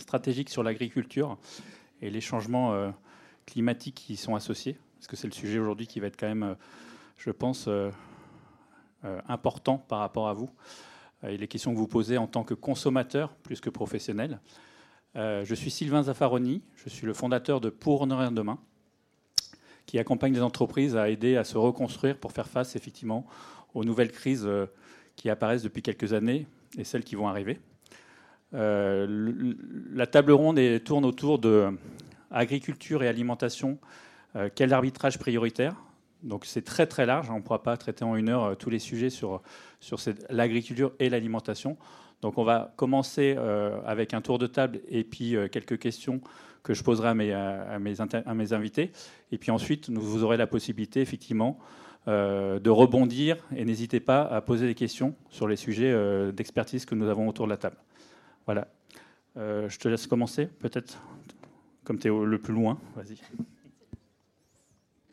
stratégique sur l'agriculture et les changements euh, climatiques qui y sont associés, parce que c'est le sujet aujourd'hui qui va être quand même, je pense, important par rapport à vous et les questions que vous posez en tant que consommateur plus que professionnel. Je suis Sylvain Zaffaroni, je suis le fondateur de Pour Honorer Demain qui accompagne les entreprises à aider à se reconstruire pour faire face effectivement aux nouvelles crises euh, qui apparaissent depuis quelques années et celles qui vont arriver. Euh, la table ronde tourne autour de agriculture et alimentation. Euh, quel arbitrage prioritaire? Donc c'est très très large. On ne pourra pas traiter en une heure tous les sujets sur, l'agriculture et l'alimentation. Donc on va commencer avec un tour de table et puis quelques questions que je poserai à mes, invités. Et puis ensuite, vous aurez la possibilité, effectivement, euh, de rebondir et n'hésitez pas à poser des questions sur les sujets euh, d'expertise que nous avons autour de la table. Voilà. Euh, je te laisse commencer, peut-être, comme tu es le plus loin. Vas-y.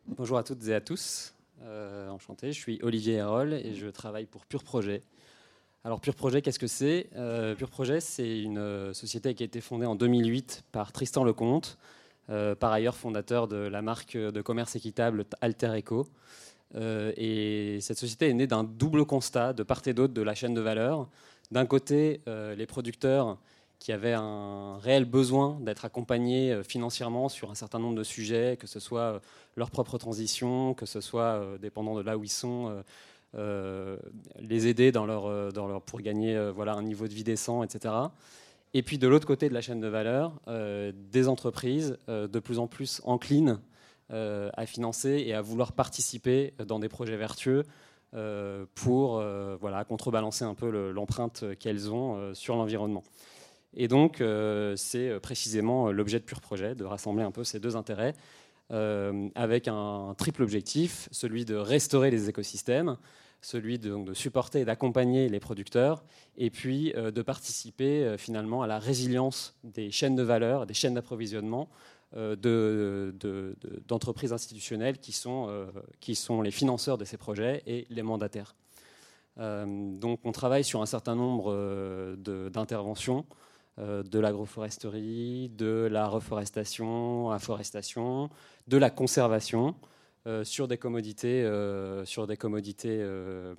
Bonjour à toutes et à tous. enchanté, je suis Olivier Hérol et je travaille pour Pure Projet, alors Pure Projet, qu'est-ce que c'est? Euh, Pure Projet, c'est une euh, société qui a été fondée en 2008 par Tristan Lecomte, euh, par ailleurs fondateur de la marque de commerce équitable Alter Eco. et cette société est née d'un double constat de part et d'autre de la chaîne de valeur. D'un côté, les producteurs qui avaient un réel besoin d'être accompagnés financièrement sur un certain nombre de sujets, que ce soit leur propre transition, que ce soit dépendant de là où ils sont euh, les aider dans leur, euh, pour gagner euh, voilà, un niveau de vie décent, etc. Et puis de l'autre côté de la chaîne de valeur, des entreprises de plus en plus enclines à financer et à vouloir participer dans des projets vertueux pour voilà, contrebalancer un peu l'empreinte qu'elles ont sur l'environnement. Et donc, c'est précisément l'objet de Pure Projet, de rassembler un peu ces deux intérêts, avec un triple objectif, celui de restaurer les écosystèmes, celui de, de supporter et d'accompagner les producteurs, et puis euh, de participer euh, finalement à la résilience des chaînes de valeur, des chaînes d'approvisionnement euh, d'entreprises institutionnelles qui sont, qui sont les financeurs de ces projets et les mandataires. donc on travaille sur un certain nombre d'interventions, de l'agroforesterie, de la reforestation, afforestation, de la conservation, euh, sur des commodités, euh, sur des commodités, euh,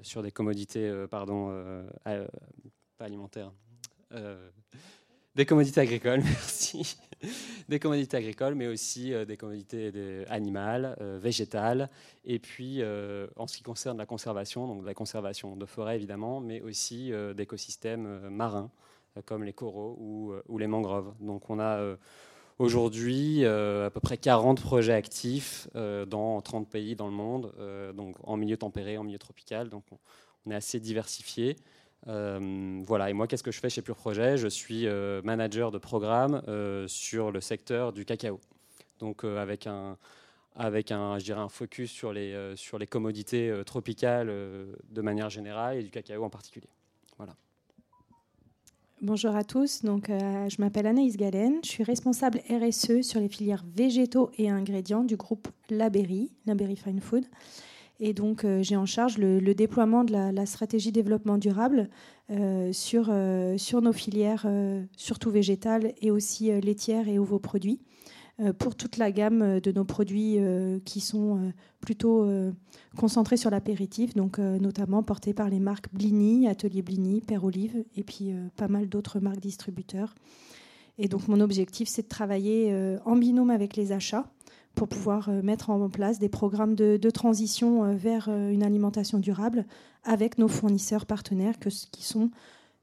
sur des commodités, pardon, pas alimentaires, des commodités agricoles, merci, des commodités agricoles, mais aussi des commodités animales, végétales, et puis en ce qui concerne la conservation, donc la conservation de forêts évidemment, mais aussi d'écosystèmes marins comme les coraux ou, les mangroves. Donc on a Aujourd'hui, euh, à peu près 40 projets actifs euh, dans 30 pays dans le monde, euh, donc en milieu tempéré, en milieu tropical. Donc on, est assez diversifié. Voilà, et moi, qu'est-ce que je fais chez Pure Projet? Je suis manager de programme sur le secteur du cacao. Donc avec un, avec un, je dirais un focus sur les, sur les commodités tropicales de manière générale et du cacao en particulier. Voilà. Bonjour à tous, donc, euh, je m'appelle Anaïs Galen, je suis responsable RSE sur les filières végétaux et ingrédients du groupe Laberry, Laberry Fine Food. Et donc euh, j'ai en charge le, déploiement de la, stratégie développement durable euh, sur, sur nos filières, surtout végétales et aussi laitières et ovoproduits. Euh, pour toute la gamme euh, de nos produits euh, qui sont plutôt concentrés sur l'apéritif, donc notamment portés par les marques Blini, Atelier Blini, Père Olive, et puis pas mal d'autres marques distributeurs. Et donc mon objectif, c'est de travailler en binôme avec les achats pour pouvoir mettre en place des programmes de, transition vers une alimentation durable avec nos fournisseurs partenaires qui sont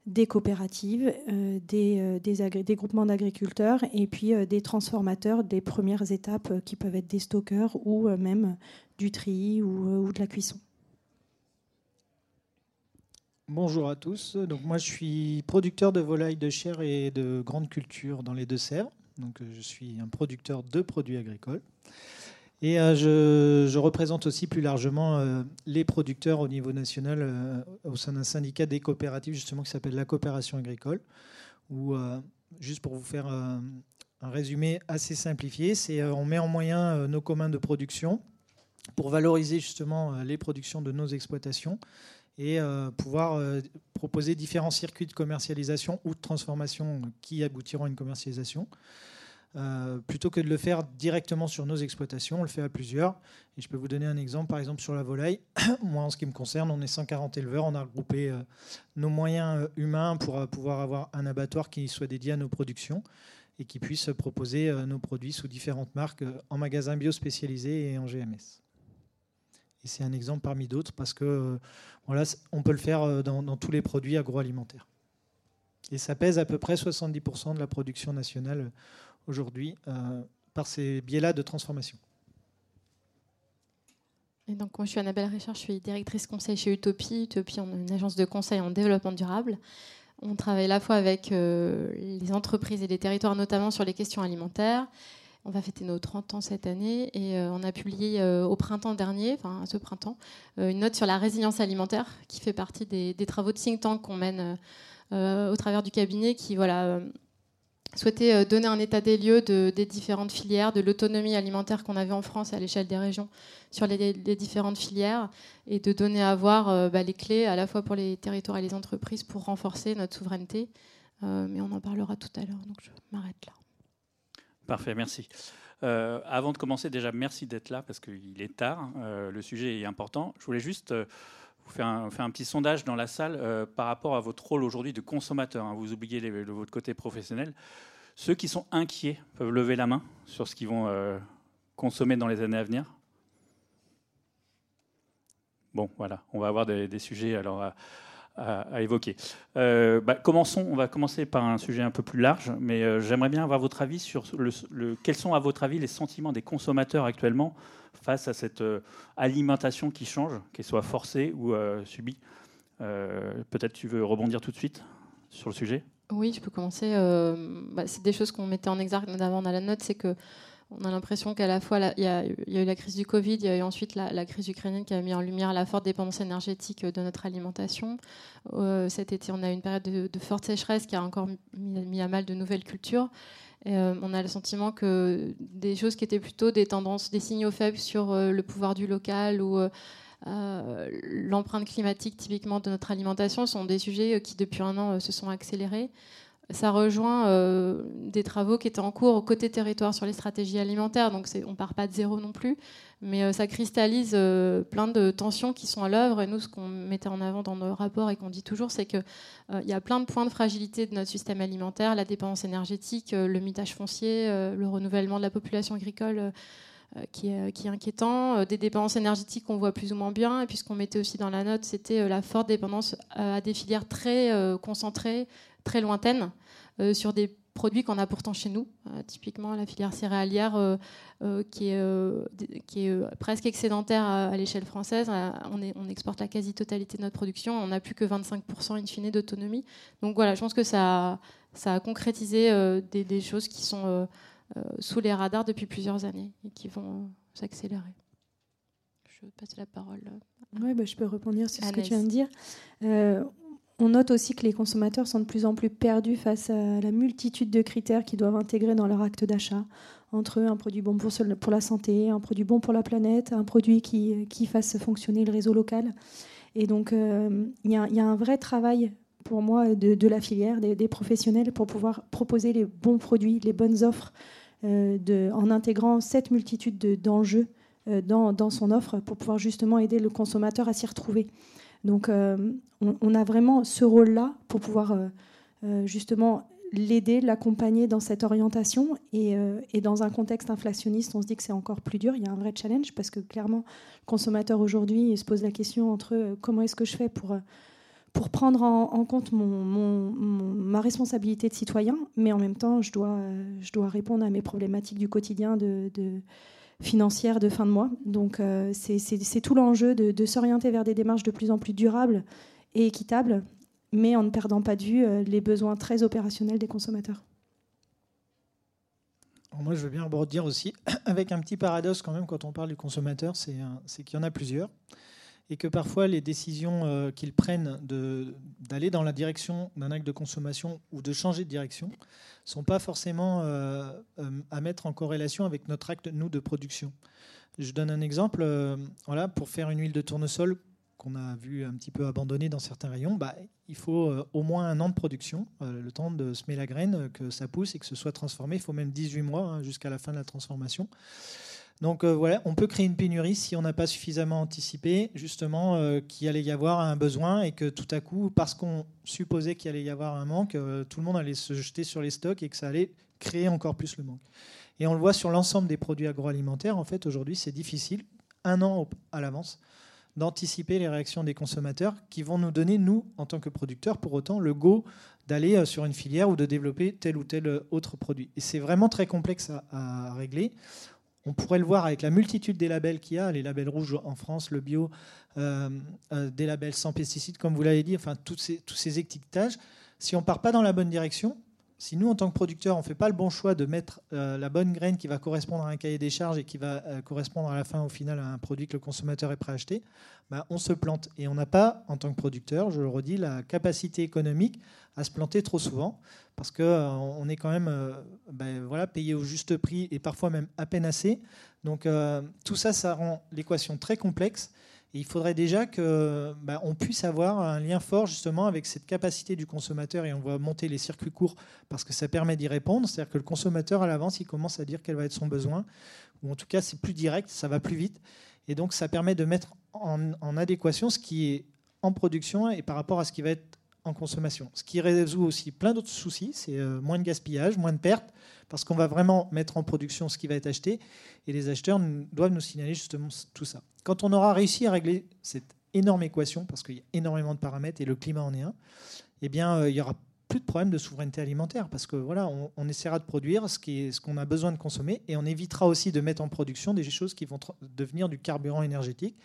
des coopératives, euh, des, euh, groupements d'agriculteurs et puis euh, des transformateurs des premières étapes qui peuvent être des stockeurs ou même du tri ou, de la cuisson. Bonjour à tous. Donc moi je suis producteur de volailles de chair et de grande culture dans les Deux-Sèvres. Donc je suis un producteur de produits agricoles. Et je, représente aussi plus largement les producteurs au niveau national au sein d'un syndicat des coopératives justement qui s'appelle la coopération agricole. Juste pour vous faire un résumé assez simplifié, c'est on met en moyen nos communs de production pour valoriser justement les productions de nos exploitations et euh, pouvoir euh, proposer différents circuits de commercialisation ou de transformation qui aboutiront à une commercialisation. Euh, plutôt que de le faire directement sur nos exploitations, on le fait à plusieurs. Je peux vous donner un exemple, par exemple sur la volaille. Moi, en ce qui me concerne, on est 140 éleveurs. On a regroupé nos moyens humains pour pouvoir avoir un abattoir qui soit dédié à nos productions et qui puisse proposer nos produits sous différentes marques en magasins bio spécialisés et en GMS. Et c'est un exemple parmi d'autres parce que euh, voilà, on peut le faire euh, dans, tous les produits agroalimentaires. Et ça pèse à peu près 70% de la production nationale euh, aujourd'hui par ces biais-là de transformation. Et donc, je suis Annabelle Richard, je suis directrice conseil chez Utopie. Utopie, on est une agence de conseil en développement durable. On travaille à la fois avec les entreprises et les territoires, notamment sur les questions alimentaires, on va fêter nos 30 ans cette année et euh, on a publié euh, au printemps dernier, enfin ce printemps, euh, une note sur la résilience alimentaire qui fait partie des, travaux de think tank qu'on mène au travers du cabinet qui voilà, souhaitait donner un état des lieux des différentes filières, de l'autonomie alimentaire qu'on avait en France à l'échelle des régions sur les, différentes filières et de donner à voir bah, les clés à la fois pour les territoires et les entreprises pour renforcer notre souveraineté. mais on en parlera tout à l'heure, donc je m'arrête là. Parfait, merci. Euh, avant de commencer, déjà, merci d'être là parce qu'il est tard. Euh, le sujet est important. Je voulais juste euh, vous faire un, petit sondage dans la salle par rapport à votre rôle aujourd'hui de consommateur. Hein. Vous oubliez votre côté professionnel. Ceux qui sont inquiets peuvent lever la main sur ce qu'ils vont consommer dans les années à venir. Bon, voilà, on va avoir des, des sujets alors à, évoquer. Euh, bah, commençons, on va commencer par un sujet un peu plus large, mais euh, j'aimerais bien avoir votre avis sur le, quels sont à votre avis les sentiments des consommateurs actuellement face à cette euh, alimentation qui change, qu'elle soit forcée ou subie. Peut-être tu veux rebondir tout de suite sur le sujet? Oui, je peux commencer. Bah, c'est des choses qu'on mettait en exergue notamment dans la note, c'est que on a l'impression qu'à la fois, il y, a eu la crise du Covid, il y a eu ensuite la, crise ukrainienne qui a mis en lumière la forte dépendance énergétique de notre alimentation. Euh, cet été, on a eu une période de, forte sécheresse qui a encore mis, à mal de nouvelles cultures. Euh, on a le sentiment que des choses qui étaient plutôt des tendances, des signaux faibles sur euh, le pouvoir du local ou l'empreinte climatique typiquement de notre alimentation sont des sujets qui depuis un an se sont accélérés ça rejoint euh, des travaux qui étaient en cours au côté territoire sur les stratégies alimentaires. Donc on ne part pas de zéro non plus, mais euh, ça cristallise euh, plein de tensions qui sont à l'œuvre. Et nous, ce qu'on mettait en avant dans nos rapports et qu'on dit toujours, c'est qu'il y a plein de points de fragilité de notre système alimentaire, la dépendance énergétique, le mitage foncier, le renouvellement de la population agricole. Qui est, qui est, inquiétant, des dépendances énergétiques qu'on voit plus ou moins bien, et puis ce qu'on mettait aussi dans la note, c'était la forte dépendance à des filières très concentrées, très lointaines euh, sur des produits qu'on a pourtant chez nous, euh, typiquement la filière céréalière euh, qui est, qui, est, presque excédentaire à, l'échelle française. on, est, on, exporte la quasi-totalité de notre production, on n'a plus que 25% in fine d'autonomie. Donc voilà, je pense que ça, ça a concrétisé des, des, choses qui sont sous les radars depuis plusieurs années et qui vont s'accélérer. Je passe la parole. Oui, bah, je peux répondre sur ce que tu viens de dire. On note aussi que les consommateurs sont de plus en plus perdus face à la multitude de critères qu'ils doivent intégrer dans leur acte d'achat. Entre un produit bon pour, la santé, un produit bon pour la planète, un produit qui, fasse fonctionner le réseau local. Et donc, euh, il y, a un vrai travail pour moi de, la filière, des, professionnels, pour pouvoir proposer les bons produits, les bonnes offres, euh, de, en intégrant cette multitude d'enjeux euh, dans, dans, son offre pour pouvoir justement aider le consommateur à s'y retrouver. Donc euh, on, a vraiment ce rôle-là pour pouvoir euh, euh, justement l'aider, l'accompagner dans cette orientation. Et, dans un contexte inflationniste, on se dit que c'est encore plus dur. Il y a un vrai challenge parce que clairement, le consommateur aujourd'hui se pose la question entre comment est-ce que je fais pour, prendre en, compte mon, ma responsabilité de citoyen, mais en même temps, je dois, je dois répondre à mes problématiques du quotidien de financière de fin de mois. Donc euh, c'est tout l'enjeu de, s'orienter vers des démarches de plus en plus durables et équitable, mais en ne perdant pas de vue les besoins très opérationnels des consommateurs. Moi, je veux bien rebondir aussi avec un petit paradoxe quand même quand on parle du consommateur, c'est qu'il y en a plusieurs et que parfois les décisions euh, qu'ils prennent d'aller dans la direction d'un acte de consommation ou de changer de direction ne sont pas forcément euh, euh, à mettre en corrélation avec notre acte, nous, de production. Je donne un exemple. voilà, pour faire une huile de tournesol qu'on a vu un petit peu abandonnée dans certains rayons, bah, il faut au moins un an de production, le temps de semer la graine, que ça pousse et que ce soit transformé. Il faut même 18 mois hein, jusqu'à la fin de la transformation. Donc euh, voilà, on peut créer une pénurie si on n'a pas suffisamment anticipé justement euh, qu'il allait y avoir un besoin et que tout à coup, parce qu'on supposait qu'il allait y avoir un manque, euh, tout le monde allait se jeter sur les stocks et que ça allait créer encore plus le manque. Et on le voit sur l'ensemble des produits agroalimentaires. En fait, aujourd'hui, c'est difficile, un an à l'avance, d'anticiper les réactions des consommateurs qui vont nous donner, nous, en tant que producteurs, pour autant, le go d'aller sur une filière ou de développer tel ou tel autre produit. Et c'est vraiment très complexe à régler. On pourrait le voir avec la multitude des labels qu'il y a, les labels rouges en France, le bio, euh, euh, des labels sans pesticides, comme vous l'avez dit, enfin tous ces, tous ces étiquetages. Si on ne part pas dans la bonne direction, si nous, en tant que producteurs, on ne fait pas le bon choix de mettre euh, la bonne graine qui va correspondre à un cahier des charges et qui va correspondre à la fin, au final, à un produit que le consommateur est prêt à acheter, bah, on se plante. Et on n'a pas, en tant que producteur, je le redis, la capacité économique à se planter trop souvent parce qu'on euh, est quand même euh, ben, payé au juste prix et parfois même à peine assez. Donc euh, tout ça, ça rend l'équation très complexe. Et il faudrait déjà qu'on ben, puisse avoir un lien fort justement avec cette capacité du consommateur et on va monter les circuits courts parce que ça permet d'y répondre. C'est-à-dire que le consommateur à l'avance, il commence à dire quel va être son besoin, ou en tout cas c'est plus direct, ça va plus vite. Et donc ça permet de mettre en, en adéquation ce qui est en production et par rapport à ce qui va être consommation. Ce qui résout aussi plein d'autres soucis, c'est euh, moins de gaspillage, moins de pertes, parce qu'on va vraiment mettre en production ce qui va être acheté, et les acheteurs doivent nous signaler justement tout ça. Quand on aura réussi à régler cette énorme équation, parce qu'il y a énormément de paramètres et le climat en est un, eh bien, euh, il y aura plus de problème de souveraineté alimentaire parce que voilà, on, essaiera de produire ce qu'on ce qu'on a besoin de consommer et on évitera aussi de mettre en production des choses qui vont devenir du carburant énergétique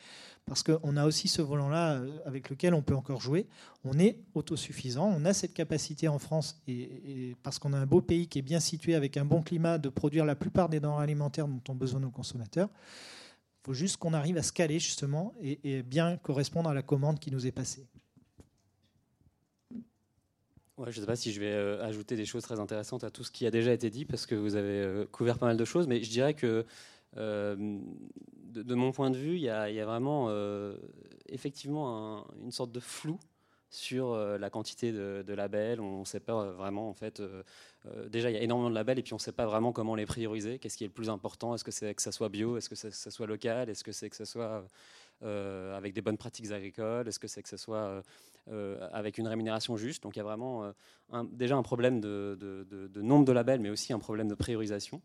parce qu'on a aussi ce volant-là euh, avec lequel on peut encore jouer. On est autosuffisant, on a cette capacité en France, et, parce qu'on a un beau pays qui est bien situé avec un bon climat, de produire la plupart des denrées alimentaires dont ont besoin nos consommateurs. Il faut juste qu'on arrive à se caler justement et, bien correspondre à la commande qui nous est passée. je ne sais pas si je vais euh, ajouter des choses très intéressantes à tout ce qui a déjà été dit, parce que vous avez euh, couvert pas mal de choses, mais je dirais que de, mon point de vue, il y a, vraiment euh, effectivement une sorte de flou sur euh, la quantité de, labels. On ne sait pas euh, vraiment, en fait. déjà, il y a énormément de labels et puis on ne sait pas vraiment comment les prioriser. Qu'est-ce qui est le plus important? Est-ce que c'est que ça soit bio? Est-ce que ça, soit local? Est-ce que c'est que ça soit avec des bonnes pratiques agricoles? Est-ce que c'est que ce soit avec une rémunération juste? Donc il y a vraiment déjà un problème de, de, nombre de labels, mais aussi un problème de priorisation.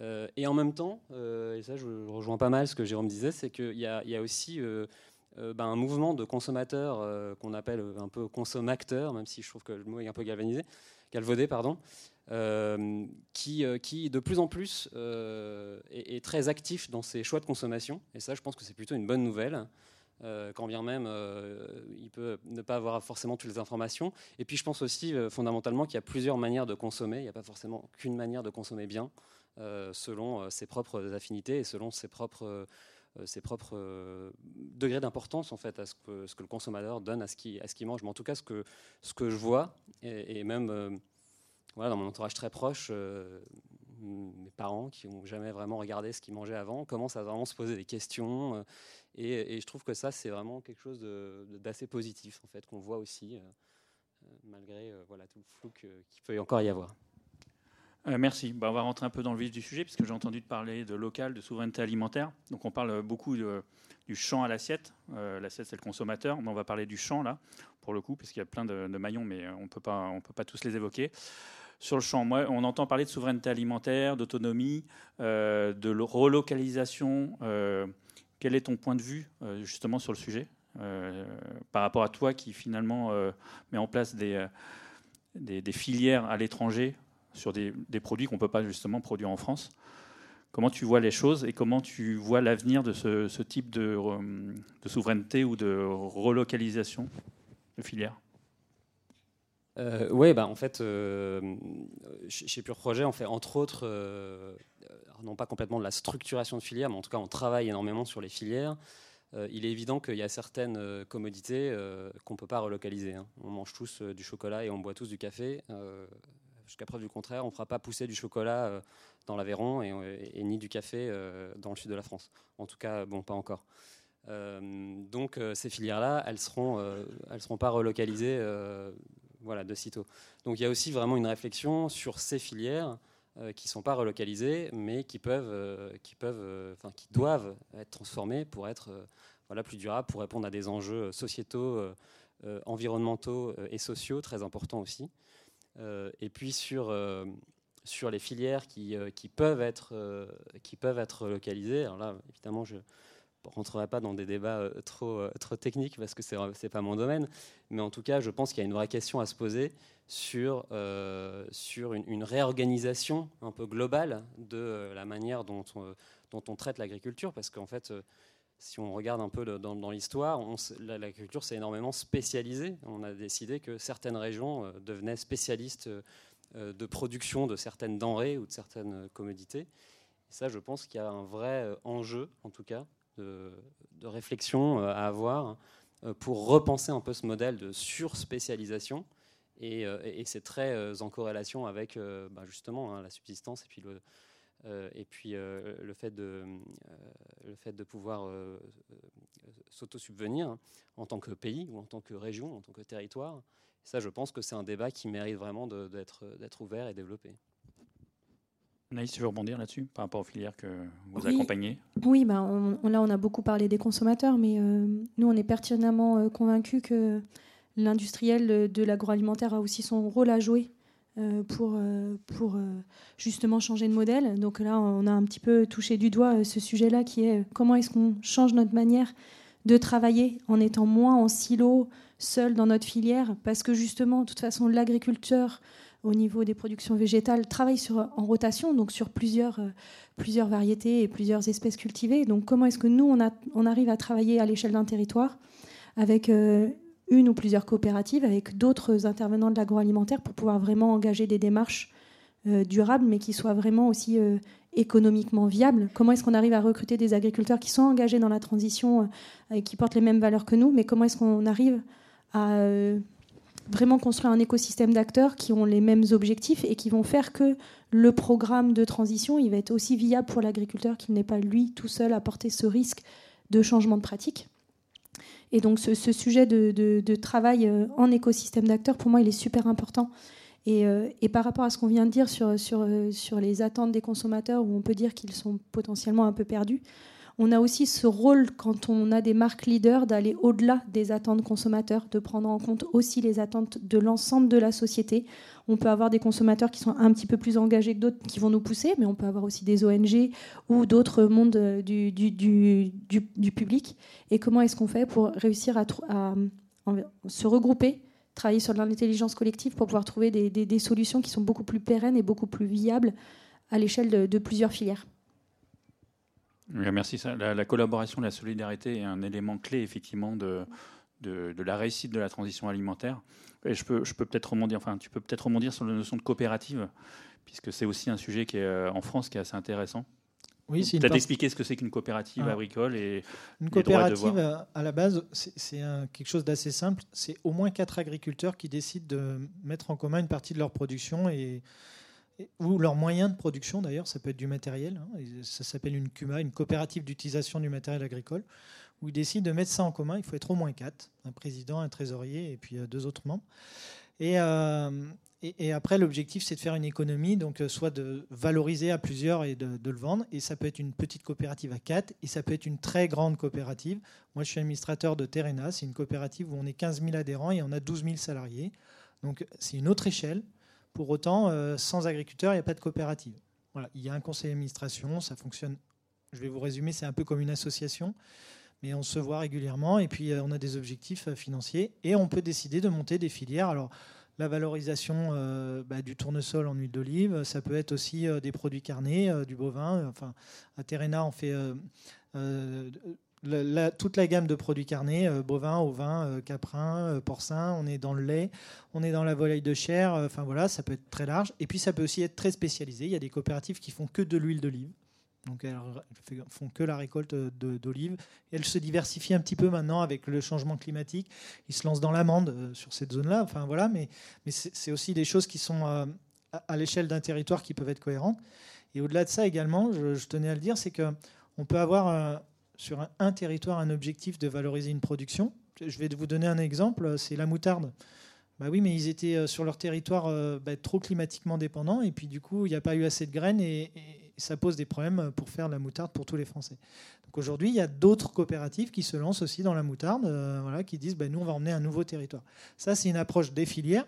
Euh, et en même temps, euh, et ça je rejoins pas mal ce que Jérôme disait, c'est qu'il y, a aussi euh, ben, un mouvement de consommateurs qu'on appelle un peu consommateurs, même si je trouve que le mot est un peu galvanisé, galvaudé, pardon, qui, de plus en plus est, très actif dans ses choix de consommation. Et ça, je pense que c'est plutôt une bonne nouvelle. quand bien même il peut ne pas avoir forcément toutes les informations. Et puis je pense aussi fondamentalement qu'il y a plusieurs manières de consommer, il n'y a pas forcément qu'une manière de consommer bien. Euh, selon euh, ses propres affinités et selon ses propres, euh, ses propres degrés d'importance en fait à ce que, ce que le consommateur donne à ce qu'il qu mange. Mais en tout cas, ce que, ce que je vois, et, même voilà, dans mon entourage très proche, mes parents qui n'ont jamais vraiment regardé ce qu'ils mangeaient avant commencent à vraiment se poser des questions. et, je trouve que ça, c'est vraiment quelque chose d'assez positif, en fait, qu'on voit aussi, malgré voilà, tout le flou qu'il peut encore y avoir. Euh, merci. Bah, on va rentrer un peu dans le vif du sujet, puisque j'ai entendu parler de local, de souveraineté alimentaire. Donc on parle beaucoup du champ à l'assiette. Euh, l'assiette, c'est le consommateur. Mais on va parler du champ, là, pour le coup, parce qu'il y a plein de, maillons, mais on ne peut pas tous les évoquer. Sur le champ, moi, on entend parler de souveraineté alimentaire, d'autonomie, euh, de relocalisation. quel est ton point de vue, justement, sur le sujet par rapport à toi qui, finalement, met en place des filières à l'étranger sur des, produits qu'on ne peut pas justement produire en France. Comment tu vois les choses et comment tu vois l'avenir de ce, type de, de, souveraineté ou de relocalisation de filière oui, bah, en fait, chez Pure Projet, on fait entre autres, non pas complètement de la structuration de filière, mais en tout cas, on travaille énormément sur les filières. il est évident qu'il y a certaines commodités qu'on ne peut pas relocaliser. Hein. On mange tous du chocolat et on boit tous du café. Jusqu'à preuve du contraire, on ne fera pas pousser du chocolat dans l'Aveyron et, ni du café dans le sud de la France. En tout cas, bon, pas encore. donc ces filières-là, elles ne seront, pas relocalisées voilà, de sitôt. Donc il y a aussi vraiment une réflexion sur ces filières euh, qui ne sont pas relocalisées, mais qui peuvent, euh, euh, qui doivent être transformées pour être voilà, plus durables, pour répondre à des enjeux sociétaux, environnementaux et sociaux très importants aussi. Et puis sur sur les filières qui, qui, peuvent être, qui peuvent être localisées. Alors là, évidemment, je, ne rentrerai pas dans des débats euh, trop, euh, trop techniques parce que ce n'est pas mon domaine, mais en tout cas, je pense qu'il y a une vraie question à se poser sur, euh, sur une, réorganisation un peu globale de la manière dont on, dont on traite l'agriculture, parce qu'en fait, si on regarde un peu dans, l'histoire, l'agriculture s'est énormément spécialisée. On a décidé que certaines régions devenaient spécialistes de production de certaines denrées ou de certaines commodités. Et ça, je pense qu'il y a un vrai enjeu, en tout cas, de, réflexion euh, à avoir euh, pour repenser un peu ce modèle de surspécialisation. Et, euh, et c'est très en corrélation avec bah, justement hein, la subsistance et puis le, et puis le, fait de, le fait de pouvoir s'auto-subvenir en tant que pays ou en tant que région, en tant que territoire. ça, je pense que c'est un débat qui mérite vraiment d'être ouvert et développé. Naïs, tu veux rebondir là-dessus par rapport aux filières que vous accompagnez? Oui, bah là on a beaucoup parlé des consommateurs, mais euh, nous on est pertinemment euh, convaincus que l'industriel de l'agroalimentaire a aussi son rôle à jouer euh, pour, pour justement changer de modèle. Donc là on a un petit peu touché du doigt ce sujet-là qui est comment est-ce qu'on change notre manière de travailler en étant moins en silo, seul dans notre filière, parce que justement, de toute façon, l'agriculteur au niveau des productions végétales travaille sur, en rotation, donc sur plusieurs, euh, plusieurs variétés et plusieurs espèces cultivées. Donc comment est-ce que nous, on, a, on, arrive à travailler à l'échelle d'un territoire avec euh, une ou plusieurs coopératives, avec d'autres intervenants de l'agroalimentaire pour pouvoir vraiment engager des démarches euh, durables, mais qui soient vraiment aussi économiquement viables Comment est-ce qu'on arrive à recruter des agriculteurs qui sont engagés dans la transition et qui portent les mêmes valeurs que nous, mais comment est-ce qu'on arrive à vraiment construire un écosystème d'acteurs qui ont les mêmes objectifs et qui vont faire que le programme de transition il va être aussi viable pour l'agriculteur qu'il n'est pas lui tout seul à porter ce risque de changement de pratique? Et donc ce, sujet de, travail euh, en écosystème d'acteurs, pour moi, il est super important. Et, euh, par rapport à ce qu'on vient de dire euh, sur les attentes des consommateurs, où on peut dire qu'ils sont potentiellement un peu perdus, on a aussi ce rôle, quand on a des marques leaders, d'aller au-delà des attentes consommateurs, de prendre en compte aussi les attentes de l'ensemble de la société. On peut avoir des consommateurs qui sont un petit peu plus engagés que d'autres qui vont nous pousser, mais on peut avoir aussi des ONG ou d'autres mondes du, du, public. Et comment est-ce qu'on fait pour réussir à, se regrouper travailler sur l'intelligence collective pour pouvoir trouver des, solutions qui sont beaucoup plus pérennes et beaucoup plus viables à l'échelle de plusieurs filières? Merci. La, la, collaboration, la solidarité est un élément clé effectivement de, la réussite de la transition alimentaire. Et je peux, je peux peut-être rebondir. Enfin, tu peux peut-être rebondir sur la notion de coopérative, puisque c'est aussi un sujet qui est euh, en France qui est assez intéressant. Oui, c'est peut-être expliquer ce que c'est qu'une coopérative ah. agricole et une coopérative à la base, c'est quelque chose d'assez simple. C'est au moins quatre agriculteurs qui décident de mettre en commun une partie de leur production et ou leurs moyens de production d'ailleurs, ça peut être du matériel, hein, ça s'appelle une CUMA, une coopérative d'utilisation du matériel agricole, où ils décident de mettre ça en commun. Il faut être au moins quatre, un président, un trésorier et puis euh, deux autres membres. Euh, et, après, l'objectif, c'est de faire une économie, donc euh, soit de valoriser à plusieurs et de, le vendre. Et ça peut être une petite coopérative à quatre, et ça peut être une très grande coopérative. Moi, je suis administrateur de Terena, c'est une coopérative où on est 15 000 adhérents et on a 12 000 salariés. Donc c'est une autre échelle. Pour autant, sans agriculteurs, il n'y a pas de coopérative. Voilà, il y a un conseil d'administration, ça fonctionne. Je vais vous résumer, c'est un peu comme une association, mais on se voit régulièrement et puis euh, on a des objectifs euh, financiers et on peut décider de monter des filières. Alors, la valorisation bah, du tournesol en huile d'olive, ça peut être aussi des produits carnés, du bovin. Enfin, à Terena, on fait toute la gamme de produits carnés, euh, euh, caprins, euh, porcins. On est dans le lait, on est dans la volaille de chair. Enfin voilà, ça peut être très large. Et puis ça peut aussi être très spécialisé. Il y a des coopératives qui font que de l'huile d'olive. Donc elles font que la récolte d'olive. Elles se diversifient un petit peu maintenant avec le changement climatique. Ils se lancent dans l'amande sur cette zone-là. Enfin voilà, mais, c'est aussi des choses qui sont à, l'échelle d'un territoire qui peuvent être cohérentes. Et au-delà de ça également, je, tenais à le dire, c'est que on peut avoir sur un, territoire un objectif de valoriser une production. Je vais vous donner un exemple, c'est la moutarde. Bah oui, mais ils étaient euh, sur leur territoire euh, bah, trop climatiquement dépendants, et puis du coup, il n'y a pas eu assez de graines, et, ça pose des problèmes pour faire la moutarde pour tous les Français. Donc aujourd'hui, il y a d'autres coopératives qui se lancent aussi dans la moutarde, euh, voilà, qui disent, bah, nous, on va emmener un nouveau territoire. Ça, c'est une approche des filières,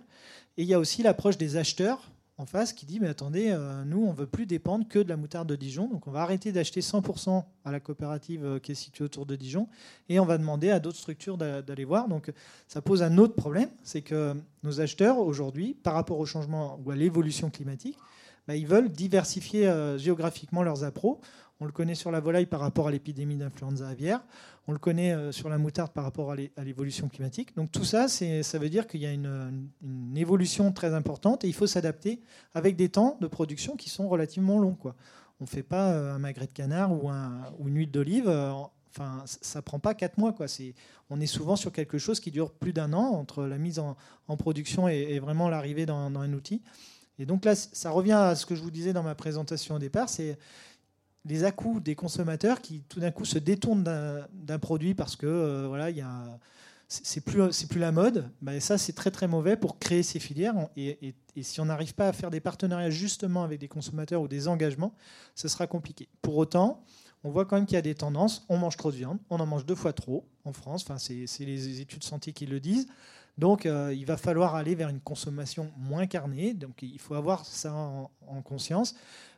et il y a aussi l'approche des acheteurs, en face qui dit mais attendez, euh, nous on veut plus dépendre que de la moutarde de Dijon, donc on va arrêter d'acheter 100% à la coopérative euh, qui est située autour de Dijon et on va demander à d'autres structures d'aller voir. Donc ça pose un autre problème, c'est que nos acheteurs aujourd'hui, par rapport au changement ou à l'évolution climatique, bah, ils veulent diversifier euh, géographiquement leurs appros. On le connaît sur la volaille par rapport à l'épidémie d'influenza aviaire. On le connaît euh, sur la moutarde par rapport à l'évolution climatique. Donc tout ça, ça veut dire qu'il y a une, évolution très importante et il faut s'adapter avec des temps de production qui sont relativement longs. On ne fait pas euh, un magret de canard ou, une huile d'olive. Enfin, ça prend pas quatre mois. On est souvent sur quelque chose qui dure plus d'un an entre la mise en, production et, vraiment l'arrivée dans, un outil. Et donc là, ça revient à ce que je vous disais dans ma présentation au départ. C'est les à des consommateurs qui tout d'un coup se détournent d'un produit parce que euh, voilà, c'est plus plus la mode. Ben ça c'est très très mauvais pour créer ces filières et, si on n'arrive pas à faire des partenariats justement avec des consommateurs ou des engagements, ce sera compliqué. Pour autant, on voit quand même qu'il y a des tendances. On mange trop de viande, on en mange deux fois trop en France. Enfin, c'est les études santé qui le disent. Donc, euh, il va falloir aller vers une consommation moins carnée. Donc, il faut avoir ça en conscience.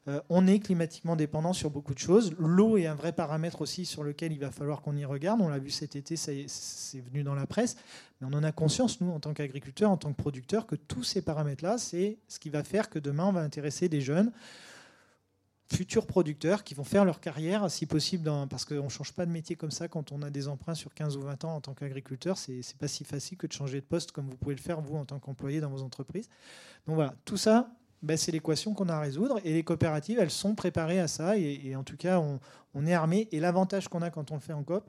Euh, on est climatiquement dépendant sur beaucoup de choses. L'eau est un vrai paramètre aussi sur lequel il va falloir qu'on y regarde. On l'a vu cet été, c'est venu dans la presse. Mais on en a conscience, nous, en tant qu'agriculteurs, en tant que producteurs, que tous ces paramètres-là, c'est ce qui va faire que demain, on va intéresser des jeunes futurs producteurs qui vont faire leur carrière, si possible, parce qu'on ne change pas de métier comme ça quand on a des emprunts sur 15 ou 20 ans en tant qu'agriculteur. C'est n'est pas si facile que de changer de poste comme vous pouvez le faire, vous, en tant qu'employé dans vos entreprises. Donc voilà, tout ça, ben, c'est l'équation qu'on a à résoudre. Et les coopératives, elles sont préparées à ça. Et, en tout cas, on, est armé. Et l'avantage qu'on a quand on le fait en coop,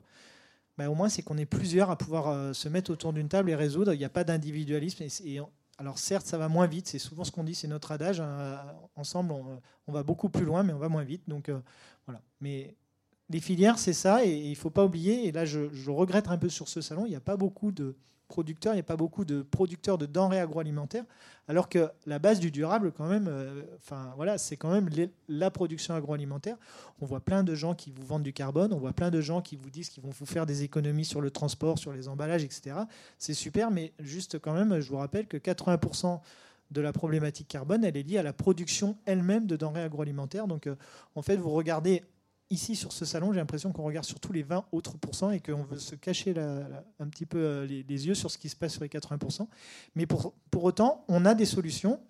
ben, au moins, c'est qu'on est plusieurs à pouvoir euh, se mettre autour d'une table et résoudre. Il n'y a pas d'individualisme. Et, alors certes, ça va moins vite. C'est souvent ce qu'on dit, c'est notre adage. Hein. ensemble, on, va beaucoup plus loin, mais on va moins vite. Donc euh, voilà. Mais les filières, c'est ça. Et il ne faut pas oublier. Et là, je, je regrette un peu sur ce salon. Il n'y a pas beaucoup de producteurs, il n'y a pas beaucoup de producteurs de denrées agroalimentaires, alors que la base du durable, quand même, euh, voilà, c'est quand même la production agroalimentaire. On voit plein de gens qui vous vendent du carbone, on voit plein de gens qui vous disent qu'ils vont vous faire des économies sur le transport, sur les emballages, etc. C'est super, mais juste quand même, je vous rappelle que 80% de la problématique carbone, elle est liée à la production elle-même de denrées agroalimentaires. Donc, euh, en fait, vous regardez ici sur ce salon, j'ai l'impression qu'on regarde sur tous les 20 autres pourcents et qu'on veut se cacher un petit peu euh, les, yeux sur ce qui se passe sur les 80%. Mais pour, pour autant, on a des solutions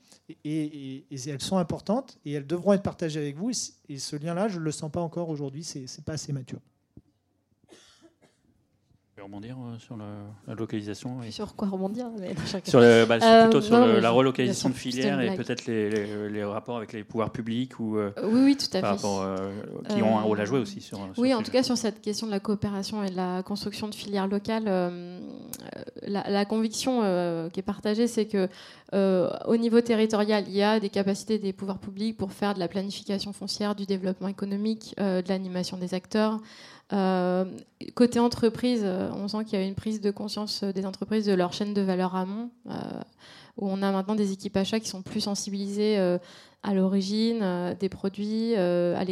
et, elles sont importantes et elles devront être partagées avec vous. Et, ce lien-là, je ne le sens pas encore aujourd'hui, c'est pas assez mature rebondir euh, sur la, localisation Sur quoi rebondir sur bah, euh, Plutôt sur la relocalisation de filières et peut-être les, rapports avec les pouvoirs publics ou euh, oui, oui, tout à par fait. Rapport, qui ont un rôle à jouer aussi. Sur, oui, en tout cas sur cette question de la coopération et de la construction de filières locales, la, conviction qui est partagée, c'est que au niveau territorial, il y a des capacités des pouvoirs publics pour faire de la planification foncière, du développement économique, de l'animation des acteurs. Euh, côté entreprise, euh, on sent qu'il y a une prise de conscience euh, des entreprises de leur chaîne de valeur amont, où on a maintenant des équipes achats qui sont plus sensibilisées à l'origine euh, des produits, euh, à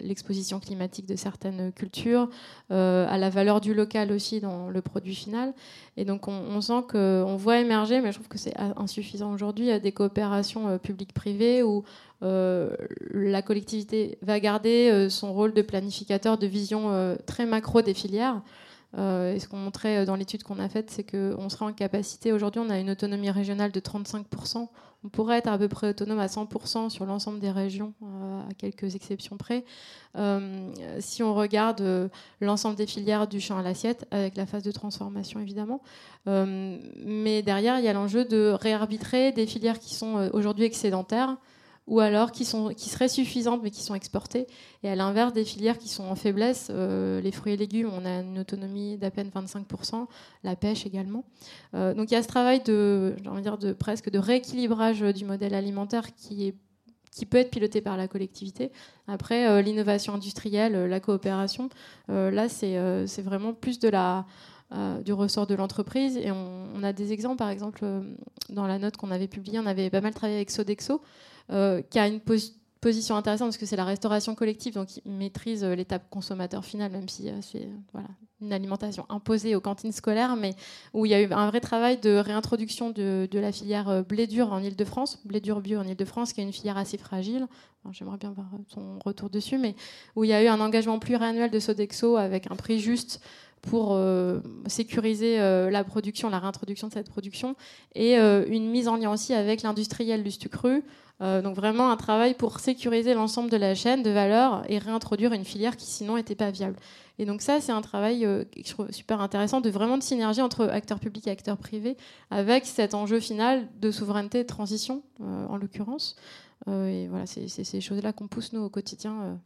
l'exposition climatique de certaines cultures, euh, à la valeur du local aussi dans le produit final. Et donc on, sent qu'on voit émerger, mais je trouve que c'est insuffisant aujourd'hui, des coopérations publiques-privées où la collectivité va garder son rôle de planificateur de vision très macro des filières. Et ce qu'on montrait dans l'étude qu'on a faite, c'est qu'on sera en capacité, aujourd'hui on a une autonomie régionale de 35% on pourrait être à peu près autonome à 100% sur l'ensemble des régions à, quelques exceptions près. si on regarde l'ensemble des filières du champ à l'assiette, avec la phase de transformation évidemment, mais derrière, il y a l'enjeu de réarbitrer des filières qui sont aujourd'hui excédentaires ou alors qui, sont, qui seraient suffisantes mais qui sont exportées. Et à l'inverse, des filières qui sont en faiblesse, euh, les fruits et légumes, on a une autonomie d'à peine 25%, la pêche également. Euh, donc il y a ce travail de, dire de presque de rééquilibrage du modèle alimentaire qui qui peut être piloté par la collectivité. Après, euh, l'innovation industrielle, la coopération, là, c'est vraiment plus de la, du ressort de l'entreprise. Et on, a des exemples, par exemple, dans la note qu'on avait publiée, on avait pas mal travaillé avec Sodexo. Euh, qui a une position intéressante parce que c'est la restauration collective, donc il maîtrise euh, l'étape consommateur final, même si euh, c'est voilà, une alimentation imposée aux cantines scolaires, mais où il y a eu un vrai travail de réintroduction de, la filière blé dur en Ile-de-France, blé dur bio en Ile-de-France, qui est une filière assez fragile. J'aimerais bien voir son retour dessus, mais où il y a eu un engagement pluriannuel de Sodexo avec un prix juste pour sécuriser la production, la réintroduction de cette production, et une mise en lien aussi avec l'industriel du sucre euh, donc vraiment un travail pour sécuriser l'ensemble de la chaîne de valeur et réintroduire une filière qui sinon n'était pas viable. Et donc ça, c'est un travail euh, je trouve super intéressant de vraiment de synergie entre acteurs publics et acteurs privés, avec cet enjeu final de souveraineté et de transition, euh, en l'occurrence. et voilà, c'est ces choses-là qu'on pousse nous au quotidien.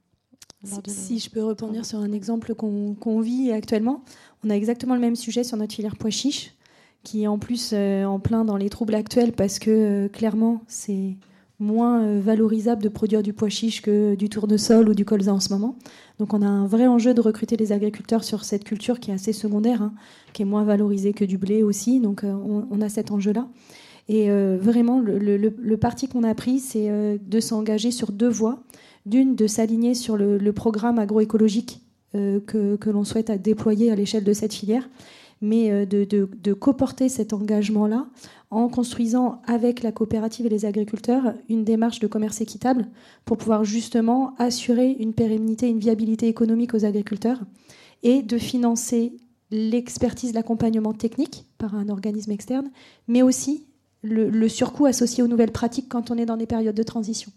Si, je peux rebondir sur un exemple qu'on vit actuellement, on a exactement le même sujet sur notre filière pois chiche, qui est en plus en plein dans les troubles actuels parce que clairement, c'est moins euh, valorisable de produire du pois chiche que du tournesol ou du colza en ce moment. Donc on a un vrai enjeu de recruter les agriculteurs sur cette culture qui est assez secondaire, hein, qui est moins valorisée que du blé aussi. Donc euh, on, a cet enjeu-là. Et euh, vraiment, le, parti qu'on a pris, c'est de s'engager sur deux voies. D'une, de s'aligner sur le, programme agroécologique que, que l'on souhaite déployer à l'échelle de cette filière mais euh, de, de, de coporter cet engagement-là en construisant avec la coopérative et les agriculteurs une démarche de commerce équitable pour pouvoir justement assurer une pérennité, une viabilité économique aux agriculteurs et de financer l'expertise, l'accompagnement technique par un organisme externe, mais aussi le, surcoût associé aux nouvelles pratiques quand on est dans des périodes de transition.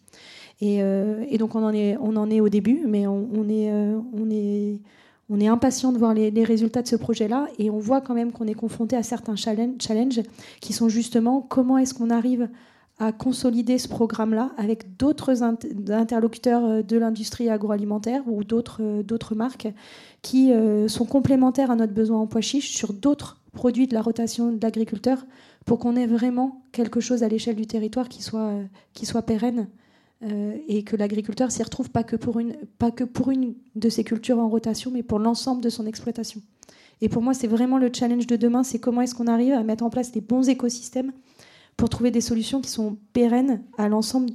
Et, euh, et donc on en, est, au début, mais on, euh, est impatient de voir les, résultats de ce projet-là. Et on voit quand même qu'on est confronté à certains challenges qui sont justement comment est-ce qu'on arrive à consolider ce programme-là avec d'autres interlocuteurs euh, de l'industrie agroalimentaire ou d'autres marques qui sont complémentaires à notre besoin en pois chiche sur d'autres produits de la rotation de l'agriculteur pour qu'on ait vraiment quelque chose à l'échelle du territoire qui soit pérenne euh, et que l'agriculteur s'y retrouve pas que, pour une, pas que pour une de ses cultures en rotation, mais pour l'ensemble de son exploitation. Et pour moi, c'est vraiment le challenge de demain, c'est comment est-ce qu'on arrive à mettre en place les bons écosystèmes pour trouver des solutions qui sont pérennes à l'ensemble,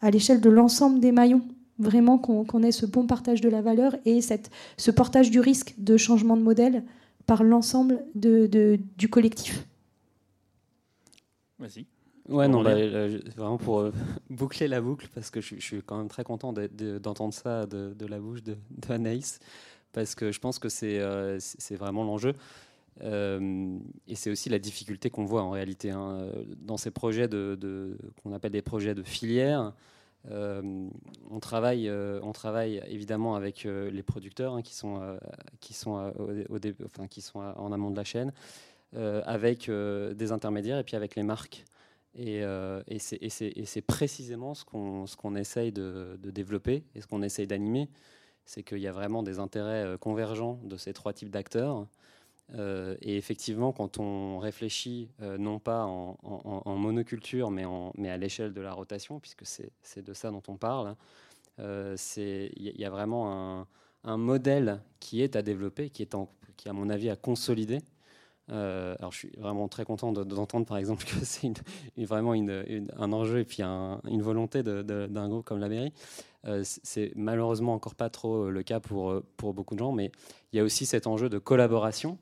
à l'échelle de l'ensemble des maillons. Vraiment qu'on ait ce bon partage de la valeur et cette, ce portage du risque de changement de modèle par l'ensemble du collectif. Vas-y. Ouais, non, bah, vraiment pour euh, boucler la boucle, parce que je, suis quand même très content d'entendre ça de, la bouche de, Anaïs, parce que je pense que c'est euh, vraiment l'enjeu. Euh, et c'est aussi la difficulté qu'on voit en réalité hein, dans ces projets de, qu'on appelle des projets de filière. on, travaille, on travaille évidemment avec les producteurs hein, qui, sont, qui, sont au, enfin, qui sont en amont de la chaîne, avec des intermédiaires et puis avec les marques. Euh, et, c'est précisément ce qu'on essaye de, développer et ce qu'on essaye d'animer. C'est qu'il y a vraiment des intérêts euh, convergents de ces trois types d'acteurs. Euh, et effectivement, quand on réfléchit non pas en, monoculture, mais, à l'échelle de la rotation, puisque c'est de ça dont on parle, il y, a vraiment un, modèle qui est à développer, qui est, à mon avis à consolider, euh, alors je suis vraiment très content d'entendre par exemple que c'est vraiment un enjeu et puis une volonté d'un groupe comme la mairie. Euh, c'est malheureusement encore pas trop le cas pour, beaucoup de gens, mais il y a aussi cet enjeu de collaboration.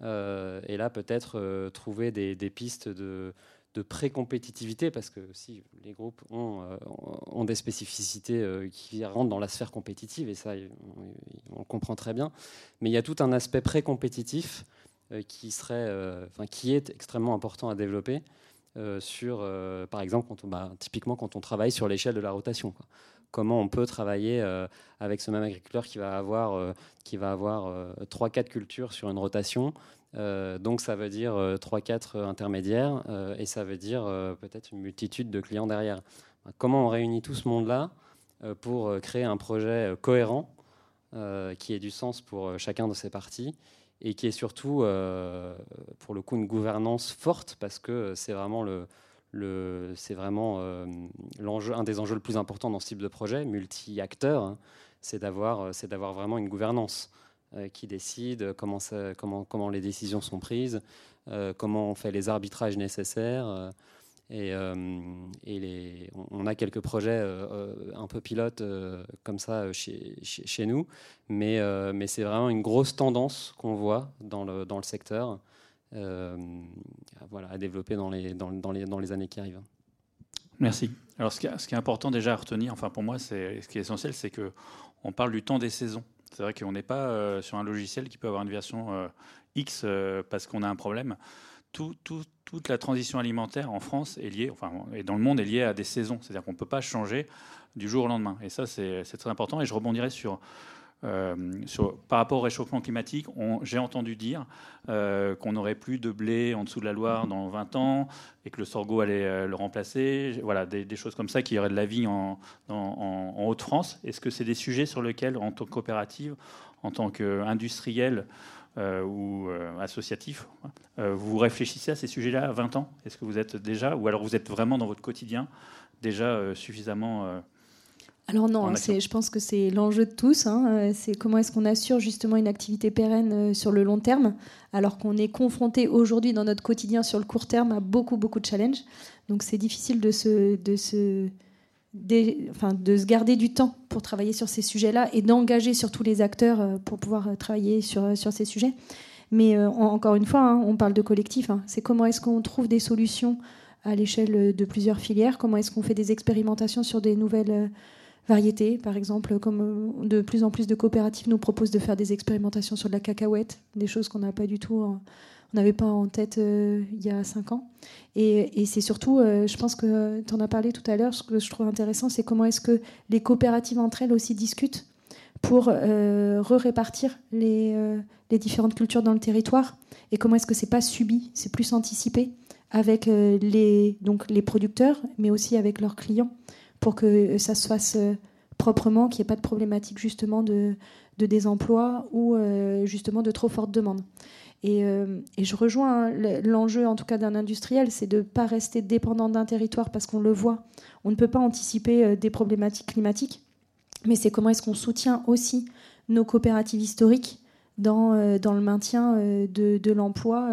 Euh, et là, peut-être trouver des, pistes de, de pré-compétitivité, parce que si les groupes ont, des spécificités qui rentrent dans la sphère compétitive, et ça, on, on, comprend très bien, mais il y a tout un aspect pré-compétitif euh, qui, euh, enfin, qui est extrêmement important à développer. sur, par exemple, bah, typiquement quand on travaille sur l'échelle de la rotation. Comment on peut travailler avec ce même agriculteur qui va avoir, qui va avoir 3-4 cultures sur une rotation donc ça veut dire 3-4 intermédiaires et ça veut dire peut-être une multitude de clients derrière. Comment on réunit tout ce monde-là pour créer un projet cohérent qui ait du sens pour chacun de ces parties et qui est surtout, euh, pour le coup, une gouvernance forte parce que c'est vraiment le, c'est vraiment euh, l'enjeu, un des enjeux le plus importants dans ce type de projet, multi-acteurs, hein, c'est d'avoir, euh, c'est d'avoir vraiment une gouvernance qui décide comment, comment, comment les décisions sont prises, comment on fait les arbitrages nécessaires. Et, euh, on a quelques projets euh, euh, un peu pilotes comme ça chez, nous, mais, c'est vraiment une grosse tendance qu'on voit dans le, secteur voilà, à développer dans les, années qui arrivent. Merci. Alors, ce qui, est, important déjà à retenir, enfin pour moi, ce qui est essentiel, c'est que on parle du temps des saisons. C'est vrai qu'on n'est pas sur un logiciel qui peut avoir une version X parce qu'on a un problème toute la transition alimentaire en France est liée, enfin, et dans le monde est liée à des saisons. C'est-à-dire qu'on ne peut pas changer du jour au lendemain. Et ça, c'est très important. Et je rebondirai sur, euh, par rapport au réchauffement climatique, j'ai entendu dire euh, qu'on n'aurait plus de blé en dessous de la Loire dans 20 ans et que le sorgho allait euh, le remplacer. Voilà, des, choses comme ça, qu'il y aurait de la vigne en, en, Haute-France. Est-ce que c'est des sujets sur lesquels, en tant que coopérative, en tant qu'industriel, ou euh, associatif. Euh, vous réfléchissez à ces sujets-là à 20 ans? Est-ce que vous êtes déjà, ou alors vous êtes vraiment dans votre quotidien déjà suffisamment alors non, je pense que c'est l'enjeu de tous. Hein. C'est comment est-ce qu'on assure justement une activité pérenne sur le long terme, alors qu'on est confronté aujourd'hui dans notre quotidien sur le court terme à beaucoup beaucoup de challenges. Donc c'est difficile de se, de se de se garder du temps pour travailler sur ces sujets-là et d'engager surtout les acteurs euh, pour pouvoir euh, travailler sur, euh, sur ces sujets. Mais encore une fois, hein, on parle de collectif. Hein. C'est comment est-ce qu'on trouve des solutions à l'échelle de plusieurs filières? Comment est-ce qu'on fait des expérimentations sur des nouvelles variétés? Par exemple, comme de plus en plus de coopératives nous proposent de faire des expérimentations sur de la cacahuète, des choses qu'on n'a pas du tout on n'avait pas en tête euh, il y a cinq ans. Et, c'est surtout, euh, je pense que tu en as parlé tout à l'heure, ce que je trouve intéressant, c'est comment est-ce que les coopératives entre elles aussi discutent pour euh, répartir les, les, différentes cultures dans le territoire et comment est-ce que c'est pas subi, c'est plus anticipé avec les, donc les producteurs, mais aussi avec leurs clients, pour que ça se fasse proprement, qu'il n'y ait pas de problématique justement de, de désemploi ou justement de trop forte demande. Euh, et, je rejoins hein, l'enjeu, en tout cas d'un industriel, c'est de ne pas rester dépendant d'un territoire parce qu'on le voit. On ne peut pas anticiper euh, des problématiques climatiques, mais c'est comment est-ce qu'on soutient aussi nos coopératives historiques dans, euh, dans le maintien de, l'emploi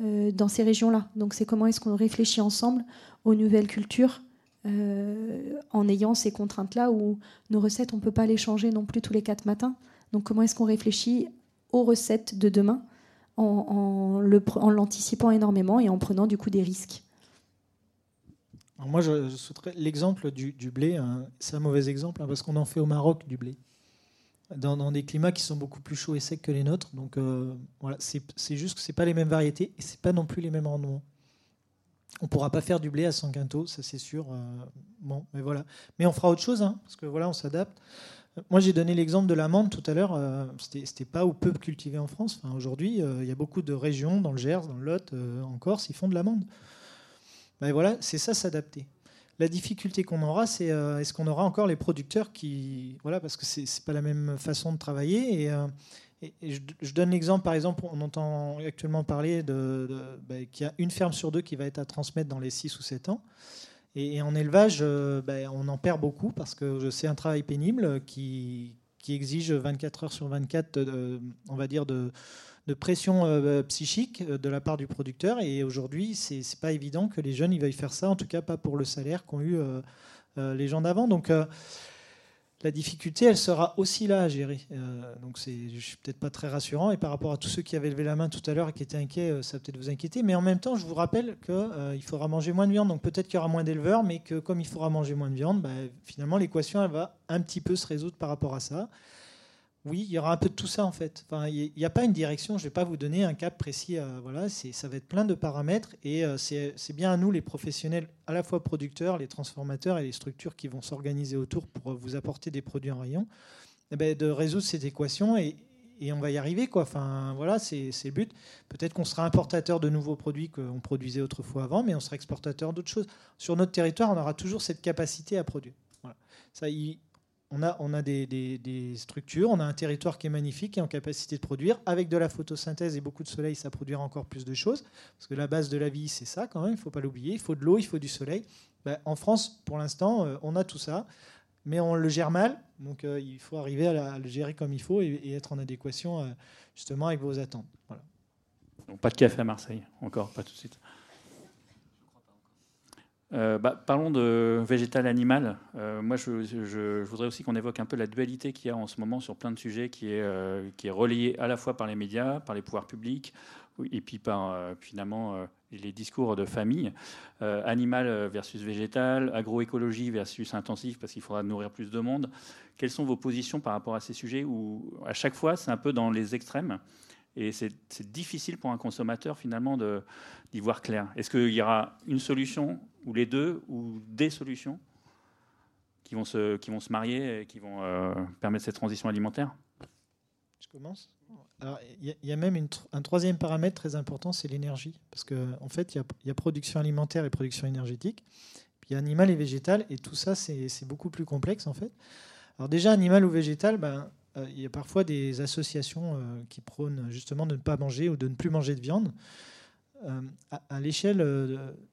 dans ces régions-là. Donc c'est comment est-ce qu'on réfléchit ensemble aux nouvelles cultures en ayant ces contraintes-là où nos recettes, on ne peut pas les changer non plus tous les quatre matins. Donc comment est-ce qu'on réfléchit aux recettes de demain en, l'anticipant énormément et en prenant du coup des risques. moi, je, souhaiterais l'exemple du, blé. Hein. c'est un mauvais exemple hein, parce qu'on en fait au Maroc du blé, dans, des climats qui sont beaucoup plus chauds et secs que les nôtres. Donc euh, voilà, c'est juste que c'est pas les mêmes variétés et c'est pas non plus les mêmes rendements. On pourra pas faire du blé à 100 quintaux, ça c'est sûr. Euh, bon, mais voilà. Mais on fera autre chose, hein, parce que voilà, on s'adapte. Moi, j'ai donné l'exemple de l'amande tout à l'heure. Euh, C'était pas ou peu cultivé en France. Aujourd'hui, euh, il y a beaucoup de régions, dans le Gers, dans le Lot, euh, en Corse, ils font de l'amande. Ben voilà, c'est ça, s'adapter. La difficulté qu'on aura, c'est est-ce qu'on aura encore les producteurs qui. Voilà, parce que c'est pas la même façon de travailler. Et, je, donne l'exemple, par exemple, on entend actuellement parler de, ben, qu'il y a une ferme sur deux qui va être à transmettre dans les 6 ou 7 ans. Et, en élevage, euh, ben, on en perd beaucoup parce que c'est un travail pénible qui, exige 24 heures sur 24, on va dire, de, de pression euh, psychique de la part du producteur. Et aujourd'hui, c'est n'est pas évident que les jeunes ils veuillent faire ça, en tout cas pas pour le salaire qu'ont eu euh, les gens d'avant. Donc la difficulté, elle sera aussi là à gérer. Euh, donc c'est, je suis peut-être pas très rassurant. Et par rapport à tous ceux qui avaient levé la main tout à l'heure et qui étaient inquiets, euh, ça va peut-être vous inquiéter. Mais en même temps, je vous rappelle qu'il euh, faudra manger moins de viande. Donc peut-être qu'il y aura moins d'éleveurs, mais que comme il faudra manger moins de viande, bah, finalement l'équation elle va un petit peu se résoudre par rapport à ça. Oui, il y aura un peu de tout ça en fait. Enfin, il n'y a pas une direction, je ne vais pas vous donner un cap précis. voilà, ça va être plein de paramètres et c'est bien à nous, les professionnels, à la fois producteurs, les transformateurs et les structures qui vont s'organiser autour pour vous apporter des produits en rayon, eh ben, de résoudre cette équation et, et on va y arriver. Quoi. Enfin, voilà, c'est le but. Peut-être qu'on sera importateur de nouveaux produits qu'on produisait autrefois avant, mais on sera exportateur d'autres choses. Sur notre territoire, on aura toujours cette capacité à produire. Voilà. Ça, on a, on a des, des, structures, on a un territoire qui est magnifique et en capacité de produire. Avec de la photosynthèse et beaucoup de soleil, ça produira encore plus de choses. Parce que la base de la vie, c'est ça quand même, il ne faut pas l'oublier. Il faut de l'eau, il faut du soleil. Ben, en France, pour l'instant, euh, on a tout ça mais on le gère mal. Donc euh, il faut arriver à, le gérer comme il faut et, être en adéquation euh, justement avec vos attentes. Voilà. pas de café à Marseille, encore, pas tout de suite. Euh, bah, parlons de végétal-animal. moi, je, voudrais aussi qu'on évoque un peu la dualité qu'il y a en ce moment sur plein de sujets, qui est, qui est reliée à la fois par les médias, par les pouvoirs publics, et puis par finalement les discours de famille, euh, animal versus végétal, agroécologie versus intensif, parce qu'il faudra nourrir plus de monde. Quelles sont vos positions par rapport à ces sujets où, à chaque fois, c'est un peu dans les extrêmes et c'est difficile pour un consommateur, finalement, d'y voir clair? Est-ce qu'il y aura une solution, ou les deux, ou des solutions qui vont se, qui vont se marier et qui vont euh, permettre cette transition alimentaire? Je commence il y, a même un troisième paramètre très important, c'est l'énergie. Parce qu'en en fait, il y, a production alimentaire et production énergétique. Puis il y a animal et végétal. Et tout ça, c'est beaucoup plus complexe, en fait. Alors déjà, animal ou végétal, ben, euh, il y a parfois des associations euh, qui prônent justement de ne pas manger ou de ne plus manger de viande. Euh, à, l'échelle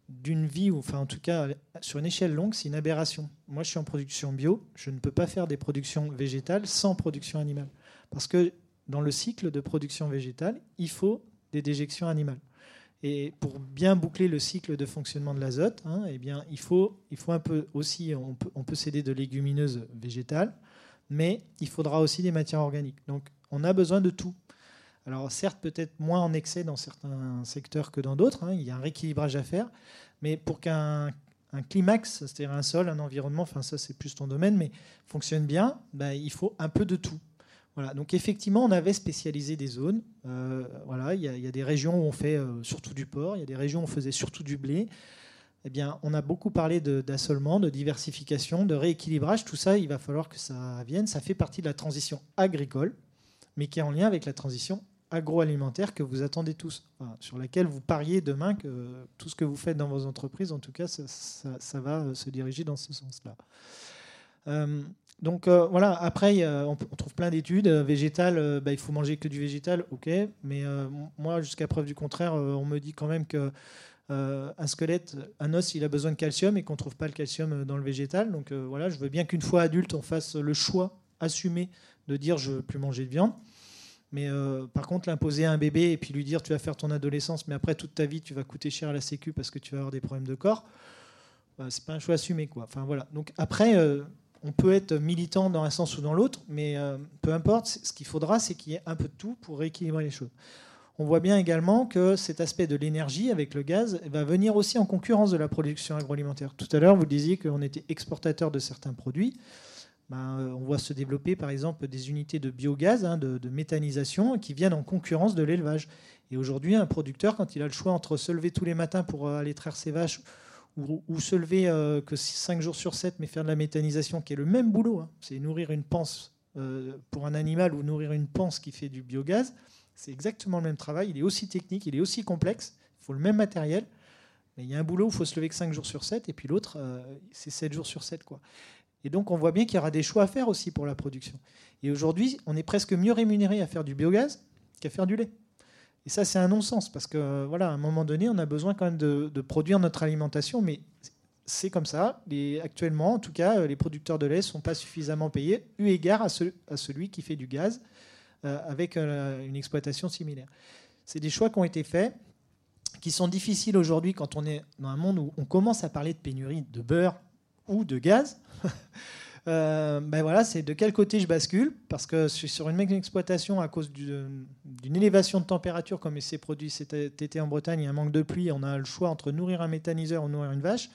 d'une vie, ou enfin en tout cas sur une échelle longue, c'est une aberration. Moi, je suis en production bio. Je ne peux pas faire des productions végétales sans production animale. Parce que dans le cycle de production végétale, il faut des déjections animales. Et pour bien boucler le cycle de fonctionnement de l'azote, hein, eh bien, il faut, il faut un peu aussi, on peut, on peut céder de légumineuses végétales, mais il faudra aussi des matières organiques. Donc, on a besoin de tout. Alors, certes, peut-être moins en excès dans certains secteurs que dans d'autres. Hein, il y a un rééquilibrage à faire, mais pour qu'un un climax, c'est-à-dire un sol, un environnement, enfin ça c'est plus ton domaine, mais fonctionne bien, ben, il faut un peu de tout. Voilà, donc effectivement, on avait spécialisé des zones. Euh, voilà, il y, a des régions où on fait euh, surtout du porc, il y a des régions où on faisait surtout du blé. Eh bien, on a beaucoup parlé d'assolement, de, diversification, de rééquilibrage. Tout ça, il va falloir que ça vienne. Ça fait partie de la transition agricole, mais qui est en lien avec la transition agroalimentaire que vous attendez tous, sur laquelle vous pariez demain que tout ce que vous faites dans vos entreprises, en tout cas, ça, va se diriger dans ce sens-là. Euh, donc euh, voilà, après, on, trouve plein d'études. Euh, végétal, euh, bah, il faut manger que du végétal, ok. Mais moi, jusqu'à preuve du contraire, on me dit quand même que un squelette, un os, il a besoin de calcium et qu'on ne trouve pas le calcium dans le végétal. Donc voilà, je veux bien qu'une fois adulte, on fasse le choix assumé de dire je ne veux plus manger de viande. Mais par contre, l'imposer à un bébé et puis lui dire tu vas faire ton adolescence, mais après toute ta vie, tu vas coûter cher à la Sécu parce que tu vas avoir des problèmes de corps, bah, c'est pas un choix assumé. Quoi. Enfin, voilà. Donc après on peut être militant dans un sens ou dans l'autre, mais euh, peu importe, ce qu'il faudra, c'est qu'il y ait un peu de tout pour rééquilibrer les choses. On voit bien également que cet aspect de l'énergie avec le gaz va venir aussi en concurrence de la production agroalimentaire. Tout à l'heure, vous disiez qu'on était exportateur de certains produits. Ben, euh, on voit se développer par exemple des unités de biogaz, hein, de, méthanisation, qui viennent en concurrence de l'élevage. Et aujourd'hui, un producteur, quand il a le choix entre se lever tous les matins pour euh, aller traire ses vaches ou, se lever euh, que 5 jours sur 7, mais faire de la méthanisation, qui est le même boulot. Hein. C'est nourrir une panse pour un animal ou nourrir une panse qui fait du biogaz. C'est exactement le même travail. Il est aussi technique, il est aussi complexe. Il faut le même matériel. Mais il y a un boulot où il faut se lever que 5 jours sur 7, et puis l'autre, c'est 7 jours sur 7. Quoi. Et donc, on voit bien qu'il y aura des choix à faire aussi pour la production. Et aujourd'hui, on est presque mieux rémunéré à faire du biogaz qu'à faire du lait. Et ça, c'est un non-sens, parce que voilà, à un moment donné, on a besoin quand même de, produire notre alimentation, mais c'est comme ça. actuellement, en tout cas, les producteurs de lait ne sont pas suffisamment payés, eu égard à, celui qui fait du gaz euh, avec euh, une exploitation similaire. C'est des choix qui ont été faits, qui sont difficiles aujourd'hui quand on est dans un monde où on commence à parler de pénurie de beurre ou de gaz. Euh, ben voilà, c'est de quel côté je bascule, parce que sur une exploitation à cause d'une élévation de température, comme il s'est produit cet été en Bretagne, il y a un manque de pluie, on a le choix entre nourrir un méthaniseur ou nourrir une vache.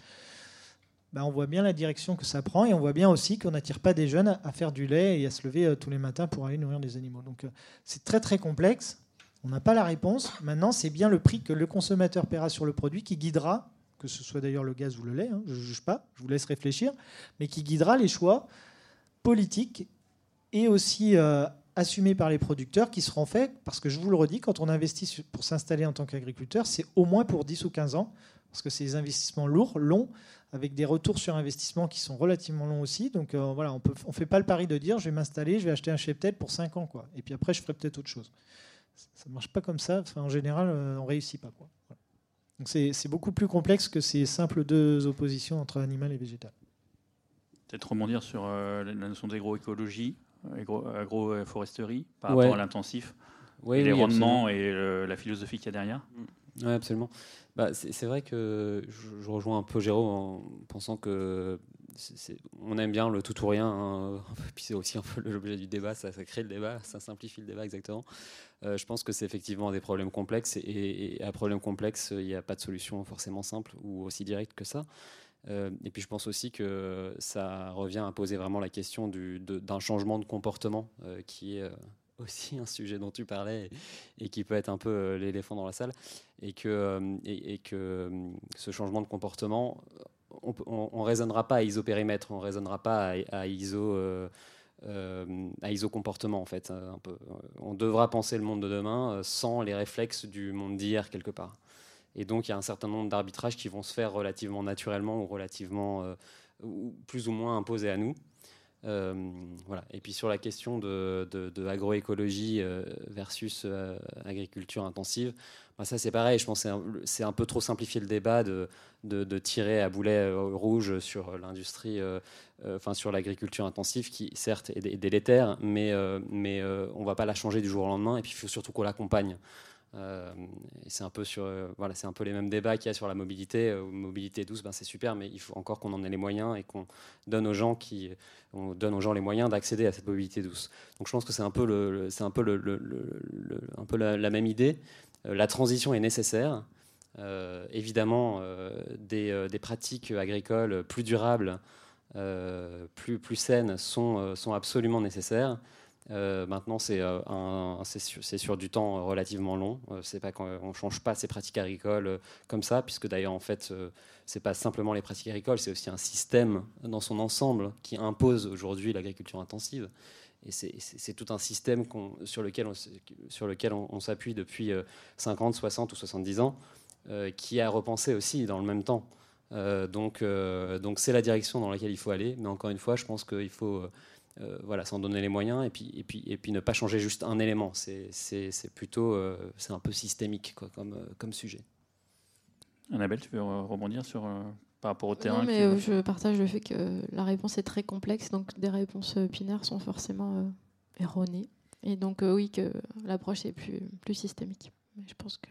bah, on voit bien la direction que ça prend et on voit bien aussi qu'on n'attire pas des jeunes à faire du lait et à se lever euh, tous les matins pour aller nourrir des animaux. Donc euh, c'est très très complexe. On n'a pas la réponse. Maintenant, c'est bien le prix que le consommateur paiera sur le produit qui guidera, que ce soit d'ailleurs le gaz ou le lait, hein, je ne juge pas, je vous laisse réfléchir, mais qui guidera les choix politiques et aussi euh, assumés par les producteurs qui seront faits, parce que je vous le redis, quand on investit pour s'installer en tant qu'agriculteur, c'est au moins pour 10 ou 15 ans, parce que c'est des investissements lourds, longs, avec des retours sur investissement qui sont relativement longs aussi. Donc euh, voilà, on ne fait pas le pari de dire je vais m'installer, je vais acheter un cheptel pour 5 ans, quoi. et puis après je ferai peut-être autre chose. Ça ne marche pas comme ça. En général, euh, on ne réussit pas. Quoi. Donc c'est beaucoup plus complexe que ces simples deux oppositions entre animal et végétal. Peut-être rebondir sur euh, la notion d'agroécologie, agroforesterie, par rapport à l'intensif, oui, les rendements et la philosophie qu'il y a derrière. Oui, absolument. Bah, c'est vrai que je, rejoins un peu Jérôme en pensant que on aime bien le tout ou rien, hein. puis c'est aussi un peu l'objet du débat, ça, crée le débat, ça simplifie le débat exactement. Euh, je pense que c'est effectivement des problèmes complexes, et, à problème complexe, il n'y a pas de solution forcément simple ou aussi directe que ça. Euh, et puis je pense aussi que ça revient à poser vraiment la question d'un changement de comportement euh, qui est aussi un sujet dont tu parlais et, qui peut être un peu l'éléphant dans la salle, et que, et, que ce changement de comportement, on ne raisonnera pas à isopérimètre, on ne raisonnera pas à, iso, à iso comportement en fait. Peu. On devra penser le monde de demain sans les réflexes du monde d'hier quelque part. Et donc il y a un certain nombre d'arbitrages qui vont se faire relativement naturellement ou relativement plus ou moins imposés à nous. Euh, voilà. Et puis sur la question de, de, agroécologie euh, versus euh, agriculture intensive, bah, ça c'est pareil. Je pense que c'est un, peu trop simplifier le débat de, de tirer à boulet rouge sur l'industrie, enfin sur l'agriculture intensive, qui certes est délétère, mais, mais on ne va pas la changer du jour au lendemain. Et puis il faut surtout qu'on l'accompagne. Euh, c'est un peu sur, euh, voilà, c'est un peu les mêmes débats qu'il y a sur la mobilité. Euh, mobilité douce, ben c'est super, mais il faut encore qu'on en ait les moyens et qu'on donne aux gens qui, on donne aux gens les moyens d'accéder à cette mobilité douce. Donc je pense que c'est un peu le, c'est un peu le, un peu la, même idée. la transition est nécessaire. évidemment, des, des, pratiques agricoles plus durables, plus, plus saines sont, sont absolument nécessaires. Euh, maintenant, c'est euh, sur, du temps relativement long. Euh, c'est pas qu'on ne change pas ses pratiques agricoles comme ça, puisque d'ailleurs, en fait, c'est pas simplement les pratiques agricoles, c'est aussi un système dans son ensemble qui impose aujourd'hui l'agriculture intensive. Et c'est tout un système sur lequel on, on, s'appuie depuis 50, 60 ou 70 ans, qui a repensé aussi dans le même temps. donc, donc c'est la direction dans laquelle il faut aller. Mais encore une fois, je pense qu'il faut euh, voilà, s'en donner les moyens et puis, et, puis, et puis ne pas changer juste un élément. C'est plutôt euh, c'est un peu systémique quoi, comme, euh, comme sujet. Annabelle, tu veux rebondir sur, par rapport au terrain Non, mais je partage le fait que la réponse est très complexe, donc des réponses binaires sont forcément erronées. Et donc oui, que l'approche est plus, plus systémique. Mais je pense que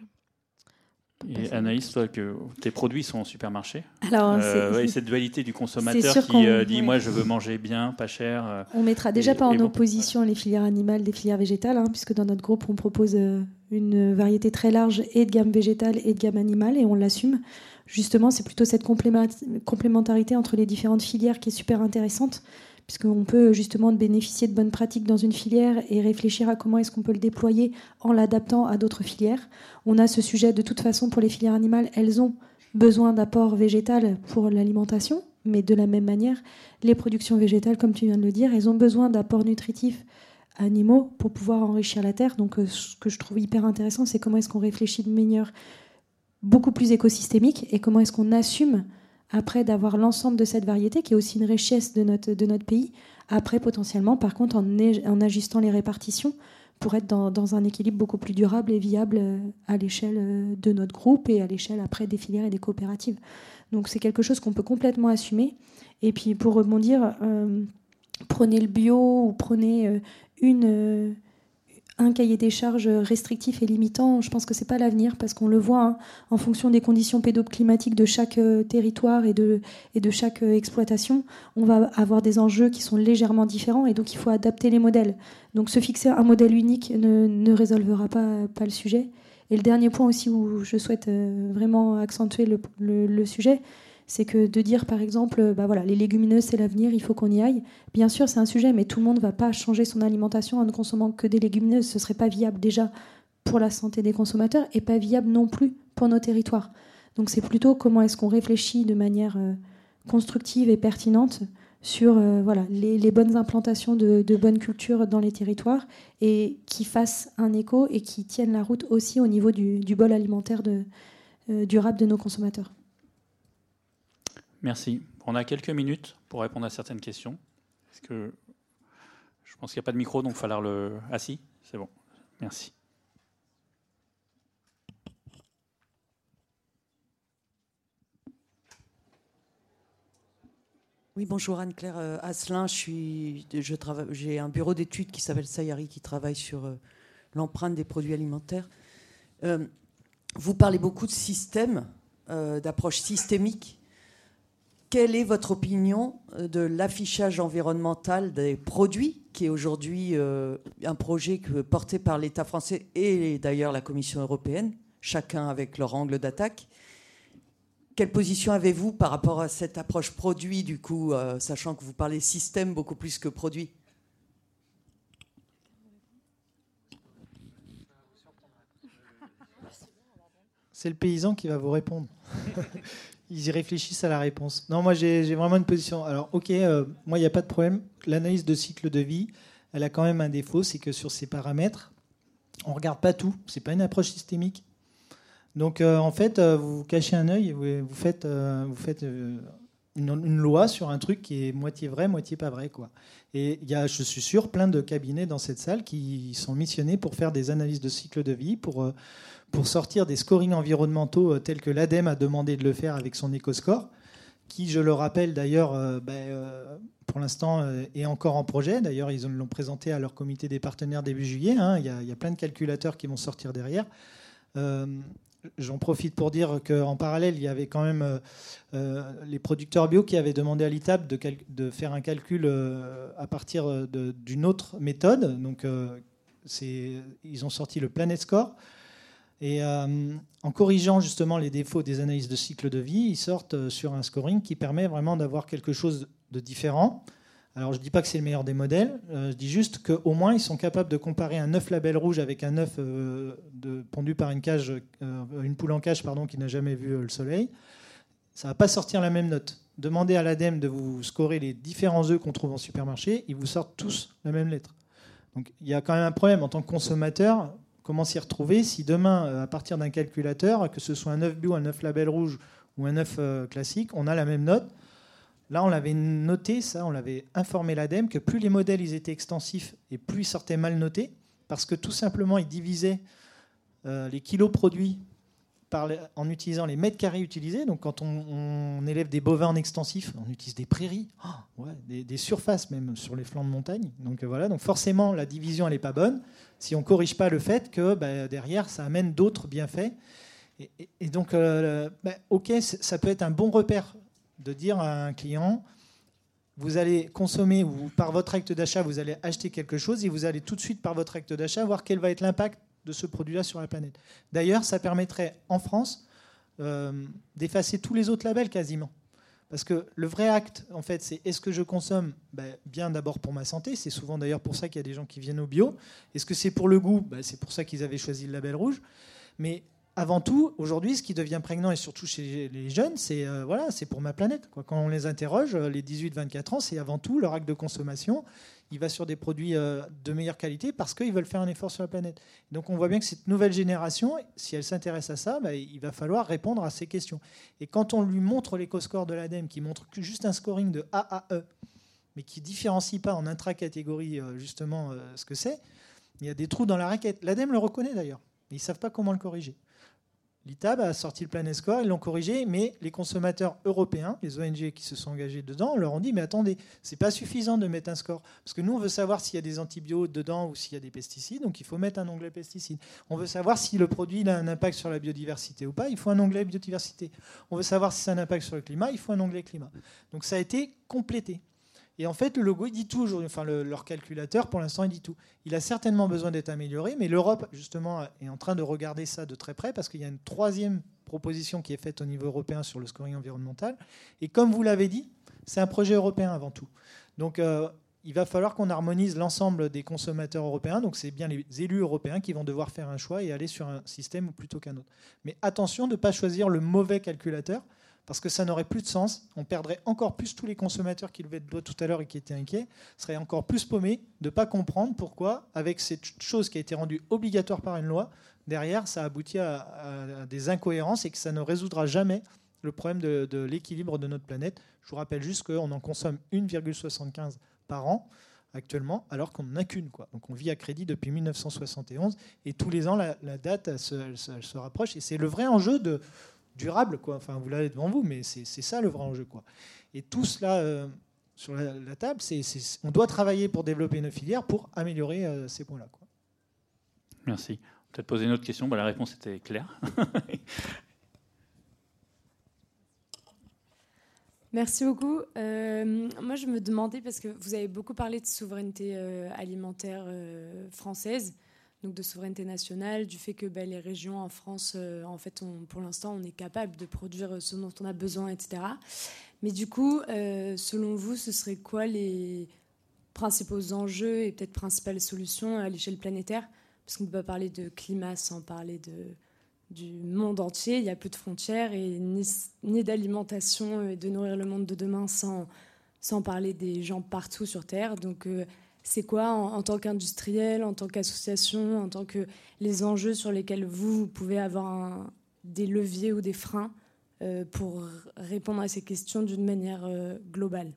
et Anaïs, toi, que tes produits sont en supermarché. Alors, euh, cette dualité du consommateur qui euh, dit moi je veux manger bien, pas cher. Euh, on mettra déjà pas en opposition les filières animales des filières végétales, hein, puisque dans notre groupe on propose une variété très large et de gamme végétale et de gamme animale, et on l'assume. Justement, c'est plutôt cette complémentarité entre les différentes filières qui est super intéressante puisqu'on peut justement bénéficier de bonnes pratiques dans une filière et réfléchir à comment est-ce qu'on peut le déployer en l'adaptant à d'autres filières. On a ce sujet de toute façon pour les filières animales, elles ont besoin d'apport végétal pour l'alimentation, mais de la même manière, les productions végétales, comme tu viens de le dire, elles ont besoin d'apports nutritifs animaux pour pouvoir enrichir la terre. Donc euh, ce que je trouve hyper intéressant, c'est comment est-ce qu'on réfléchit de manière beaucoup plus écosystémique et comment est-ce qu'on assume après d'avoir l'ensemble de cette variété, qui est aussi une richesse de notre, de notre pays, après potentiellement, par contre, en, en ajustant les répartitions pour être dans, dans, un équilibre beaucoup plus durable et viable euh, à l'échelle euh, de notre groupe et à l'échelle après des filières et des coopératives. Donc c'est quelque chose qu'on peut complètement assumer. Et puis pour rebondir, euh, prenez le bio ou prenez une un cahier des charges restrictif et limitant, je pense que c'est pas l'avenir parce qu'on le voit hein, en fonction des conditions pédoclimatiques de chaque euh, territoire et de, chaque euh, exploitation, on va avoir des enjeux qui sont légèrement différents et donc il faut adapter les modèles. Donc se fixer un modèle unique ne, résolvera pas, le sujet. Et le dernier point aussi où je souhaite euh, vraiment accentuer le, sujet, c'est que de dire par exemple, bah les légumineuses c'est l'avenir, il faut qu'on y aille. Bien sûr, c'est un sujet, mais tout le monde ne va pas changer son alimentation en ne consommant que des légumineuses. Ce serait pas viable déjà pour la santé des consommateurs et pas viable non plus pour nos territoires. Donc c'est plutôt comment est-ce qu'on réfléchit de manière euh, constructive et pertinente sur euh, les, bonnes implantations de, bonnes cultures dans les territoires et qui fassent un écho et qui tiennent la route aussi au niveau du, bol alimentaire euh, durable de nos consommateurs. Merci. On a quelques minutes pour répondre à certaines questions. Est-ce que je pense qu'il n'y a pas de micro, donc il falloir le. Ah si, c'est bon. Merci. Oui, bonjour Anne-Claire euh, Asselin. J'ai un bureau d'études qui s'appelle Sayari qui travaille sur euh, l'empreinte des produits alimentaires. Euh, vous parlez beaucoup de système, d'approche systémique. Quelle est votre opinion de l'affichage environnemental des produits, qui est aujourd'hui un projet porté par l'État français et d'ailleurs la Commission européenne, chacun avec leur angle d'attaque? Quelle position avez-vous par rapport à cette approche produit, du coup, euh, sachant que vous parlez système beaucoup plus que produit? C'est le paysan qui va vous répondre. Ils y réfléchissent à la réponse. Non, moi j'ai vraiment une position. Alors, ok, euh, moi il n'y a pas de problème. L'analyse de cycle de vie, elle a quand même un défaut, c'est que sur ces paramètres, on ne regarde pas tout. C'est pas une approche systémique. Donc euh, en fait, euh, vous cachez un œil et vous, faites, faites une, loi sur un truc qui est moitié vrai, moitié pas vrai. Quoi. Et il y a, je suis sûr, plein de cabinets dans cette salle qui sont missionnés pour faire des analyses de cycle de vie, pour, pour sortir des scorings environnementaux tels que l'ADEME a demandé de le faire avec son EcoScore, qui, je le rappelle d'ailleurs, ben, pour l'instant est encore en projet. D'ailleurs, ils l'ont présenté à leur comité des partenaires début juillet. Hein. Il, y a, plein de calculateurs qui vont sortir derrière. J'en profite pour dire qu'en parallèle, il y avait quand même euh, euh, les producteurs bio qui avaient demandé à l'ITAB de, faire un calcul euh, à partir d'une autre méthode. Donc, ils ont sorti le Planet Score. Et en corrigeant justement les défauts des analyses de cycle de vie, ils sortent sur un scoring qui permet vraiment d'avoir quelque chose de différent. Alors je ne dis pas que c'est le meilleur des modèles, euh, je dis juste qu'au moins ils sont capables de comparer un œuf label rouge avec un œuf euh, pondu par une, cage, euh, une poule en cage pardon, qui n'a jamais vu le soleil. Ça ne va pas sortir la même note. Demandez à l'ADEME de vous scorer les différents œufs qu'on trouve en supermarché, ils vous sortent tous la même lettre. Donc il y a quand même un problème en tant que consommateur. Comment s'y retrouver si demain, à partir d'un calculateur, que ce soit un œuf bio, un œuf label rouge ou un œuf classique, on a la même note. Là, on l'avait noté, ça, on l'avait informé l'ADEME, que plus les modèles ils étaient extensifs et plus ils sortaient mal notés, parce que tout simplement, ils divisaient euh, les kilos produits en utilisant les mètres carrés utilisés. Donc, quand on, élève des bovins en extensif, on utilise des prairies, oh, des, surfaces même sur les flancs de montagne. Donc, voilà. Donc, forcément, la division, elle n'est pas bonne si on ne corrige pas le fait que bah, derrière, ça amène d'autres bienfaits. Et, donc, euh, bah, ok, ça peut être un bon repère de dire à un client, vous allez consommer ou par votre acte d'achat, vous allez acheter quelque chose et vous allez tout de suite par votre acte d'achat voir quel va être l'impact de ce produit-là sur la planète. D'ailleurs, ça permettrait en France euh, d'effacer tous les autres labels quasiment. Parce que le vrai acte, en fait, c'est est-ce que je consomme ben, bien d'abord pour ma santé C'est souvent d'ailleurs pour ça qu'il y a des gens qui viennent au bio. Est-ce que c'est pour le goût? Ben, C'est pour ça qu'ils avaient choisi le label rouge. Mais avant tout, aujourd'hui, ce qui devient prégnant, et surtout chez les jeunes, c'est euh, voilà, c'est pour ma planète. Quand on les interroge, euh, les 18-24 ans, c'est avant tout leur acte de consommation. Il va sur des produits euh, de meilleure qualité parce qu'ils veulent faire un effort sur la planète. Donc on voit bien que cette nouvelle génération, si elle s'intéresse à ça, bah, il va falloir répondre à ces questions. Et quand on lui montre l'éco-score de l'ADEME, qui montre juste un scoring de A à E, mais qui différencie pas en intra-catégorie justement ce que c'est, il y a des trous dans la raquette. L'ADEME le reconnaît d'ailleurs. Ils ne savent pas comment le corriger. L'ITAB a sorti le Planet Score, ils l'ont corrigé, mais les consommateurs européens, les ONG qui se sont engagés dedans, leur ont dit mais attendez, c'est pas suffisant de mettre un score parce que nous on veut savoir s'il y a des antibiotiques dedans ou s'il y a des pesticides, donc il faut mettre un onglet pesticides. On veut savoir si le produit a un impact sur la biodiversité ou pas, il faut un onglet biodiversité. On veut savoir si ça a un impact sur le climat, il faut un onglet climat. Donc ça a été complété. Et en fait, le logo, il dit tout aujourd'hui. Enfin, leur calculateur, pour l'instant, il dit tout. Il a certainement besoin d'être amélioré, mais l'Europe, justement, est en train de regarder ça de très près parce qu'il y a une troisième proposition qui est faite au niveau européen sur le scoring environnemental. Et comme vous l'avez dit, c'est un projet européen avant tout. Donc euh, il va falloir qu'on harmonise l'ensemble des consommateurs européens. Donc c'est bien les élus européens qui vont devoir faire un choix et aller sur un système plutôt qu'un autre. Mais attention de ne pas choisir le mauvais calculateur parce que ça n'aurait plus de sens. On perdrait encore plus tous les consommateurs qui levaient le doigt tout à l'heure et qui étaient inquiets, seraient encore plus paumés de ne pas comprendre pourquoi, avec cette chose qui a été rendue obligatoire par une loi, derrière, ça aboutit à, des incohérences et que ça ne résoudra jamais le problème de, l'équilibre de notre planète. Je vous rappelle juste qu'on en consomme 1,75 par an actuellement, alors qu'on n'en a qu'une. Donc on vit à crédit depuis 1971 et tous les ans, la, date se, rapproche. Et c'est le vrai enjeu de, durable. Quoi. Enfin, vous l'avez devant vous, mais c'est ça le vrai enjeu. Quoi. Et tout cela euh, sur la, table, c'est on doit travailler pour développer nos filières pour améliorer euh, ces points-là. Merci. Peut-être poser une autre question. Bah, la réponse était claire. Merci beaucoup. Euh, moi, je me demandais, parce que vous avez beaucoup parlé de souveraineté alimentaire française, donc de souveraineté nationale, du fait que ben, les régions en France, euh, en fait, pour l'instant, on est capable de produire ce dont on a besoin, etc. Mais du coup, euh, selon vous, ce serait quoi les principaux enjeux et peut-être principales solutions à l'échelle planétaire? Parce qu'on ne peut pas parler de climat sans parler de, du monde entier. Il y a peu de frontières et ni, d'alimentation et de nourrir le monde de demain sans, sans parler des gens partout sur Terre. Donc, euh, c'est quoi en, tant qu'industriel, en tant qu'association, en tant que les enjeux sur lesquels vous, pouvez avoir des leviers ou des freins euh, pour répondre à ces questions d'une manière euh, globale?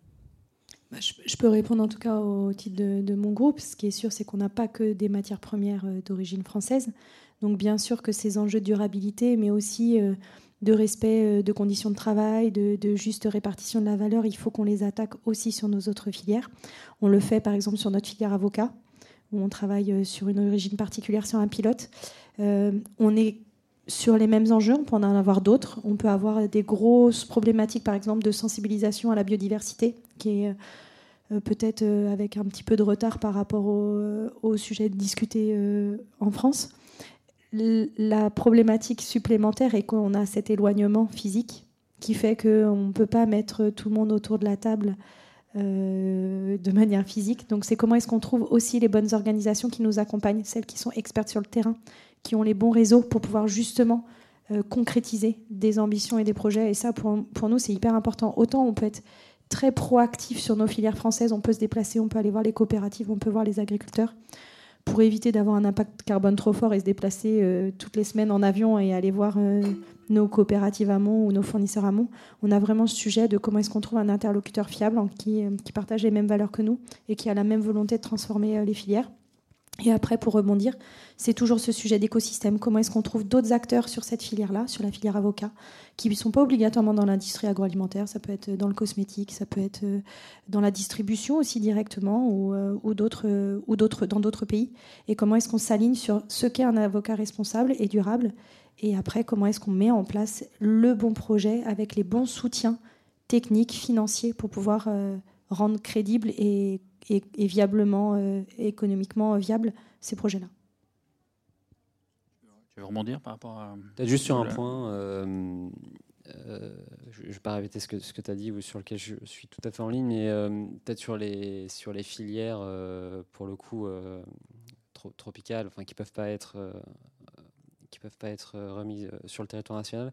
Bah, je, peux répondre en tout cas au titre de, mon groupe. Ce qui est sûr, c'est qu'on n'a pas que des matières premières euh, d'origine française. Donc bien sûr que ces enjeux de durabilité, mais aussi de respect de conditions de travail, de, juste répartition de la valeur, il faut qu'on les attaque aussi sur nos autres filières. On le fait par exemple sur notre filière avocat, où on travaille euh, sur une origine particulière sur un pilote. Euh, on est sur les mêmes enjeux, on peut en avoir d'autres. On peut avoir des grosses problématiques, par exemple, de sensibilisation à la biodiversité, qui est euh, peut-être avec un petit peu de retard par rapport au, au sujet discuté en France la problématique supplémentaire est qu'on a cet éloignement physique qui fait qu'on ne peut pas mettre tout le monde autour de la table euh, de manière physique. Donc c'est comment est-ce qu'on trouve aussi les bonnes organisations qui nous accompagnent, celles qui sont expertes sur le terrain, qui ont les bons réseaux pour pouvoir justement euh, concrétiser des ambitions et des projets. Et ça, pour, pour nous, c'est hyper important. Autant on peut être très proactif sur nos filières françaises, on peut se déplacer, on peut aller voir les coopératives, on peut voir les agriculteurs pour éviter d'avoir un impact carbone trop fort et se déplacer euh, toutes les semaines en avion et aller voir euh, nos coopératives amont ou nos fournisseurs amont, on a vraiment ce sujet de comment est-ce qu'on trouve un interlocuteur fiable euh, qui, partage les mêmes valeurs que nous et qui a la même volonté de transformer les filières. Et après, pour rebondir, c'est toujours ce sujet d'écosystème. Comment est-ce qu'on trouve d'autres acteurs sur cette filière-là, sur la filière avocat, qui ne sont pas obligatoirement dans l'industrie agroalimentaire, ça peut être dans le cosmétique, ça peut être euh, dans la distribution aussi directement ou, euh, ou, euh, dans d'autres pays. Et comment est-ce qu'on s'aligne sur ce qu'est un avocat responsable et durable? Et après, comment est-ce qu'on met en place le bon projet avec les bons soutiens techniques, financiers pour pouvoir rendre crédible et, et, viablement, économiquement viable ces projets-là. Tu veux rebondir par rapport à. Peut-être juste sur un point. Euh, euh, je ne vais pas répéter ce que, ce que tu as dit ou sur lequel je suis tout à fait en ligne, mais euh, peut-être sur les, sur les filières, pour le coup, tropicales, enfin, qui ne peuvent pas être, qui peuvent pas être remises sur le territoire national.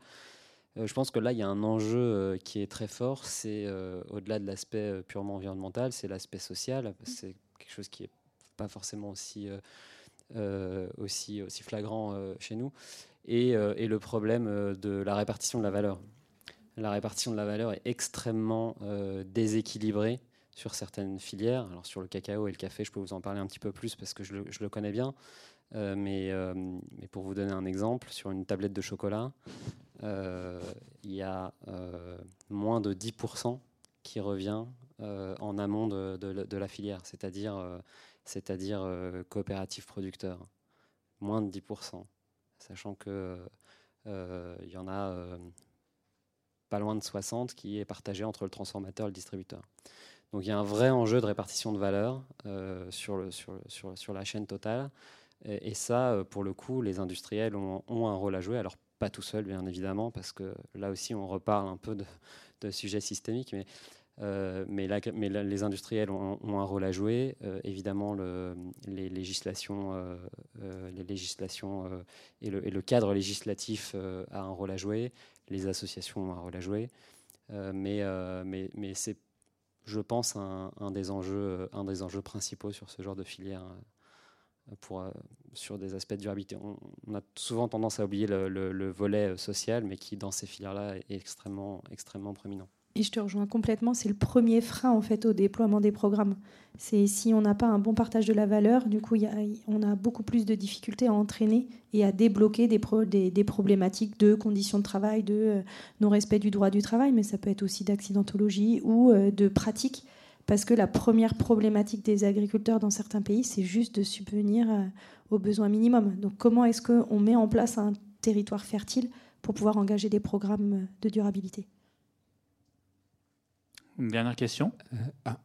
Je pense que là, il y a un enjeu qui est très fort. C'est au-delà de l'aspect purement environnemental, c'est l'aspect social. C'est quelque chose qui n'est pas forcément aussi euh, aussi, aussi flagrant euh, chez nous, et, euh, et, le problème de la répartition de la valeur. La répartition de la valeur est extrêmement déséquilibrée sur certaines filières. Alors sur le cacao et le café, je peux vous en parler un petit peu plus parce que je le, je le connais bien. Mais, mais, pour vous donner un exemple, sur une tablette de chocolat, il y a moins de 10% qui revient en amont de, la filière, c'est-à-dire c'est-à-dire euh, coopératif producteur, moins de 10%, sachant que euh, il y en a euh, pas loin de 60 qui est partagé entre le transformateur et le distributeur. Donc il y a un vrai enjeu de répartition de valeur sur, le, sur, sur, sur, la chaîne totale. Et, ça, pour le coup, les industriels ont, un rôle à jouer. Alors pas tout seul, bien évidemment, parce que là aussi, on reparle un peu de, sujets systémiques, mais euh, les industriels ont, un rôle à jouer. Euh, évidemment, le, les législations, euh, et le, cadre législatif a un rôle à jouer. Les associations ont un rôle à jouer. mais c'est, je pense, un des enjeux principaux sur ce genre de filière. Pour, sur des aspects de durabilité. On, a souvent tendance à oublier le, le, volet social, mais qui, dans ces filières-là, est extrêmement, extrêmement. Et je te rejoins complètement, c'est le premier frein en fait au déploiement des programmes. C'est si on n'a pas un bon partage de la valeur, du coup, on a beaucoup plus de difficultés à entraîner et à débloquer des, problématiques de conditions de travail, de euh, non-respect du droit du travail, mais ça peut être aussi d'accidentologie ou euh, de pratique, parce que la première problématique des agriculteurs dans certains pays, c'est juste de subvenir euh, aux besoins minimums. Donc, comment est-ce qu'on met en place un territoire fertile pour pouvoir engager des programmes de durabilité? Une dernière question? Euh, ah.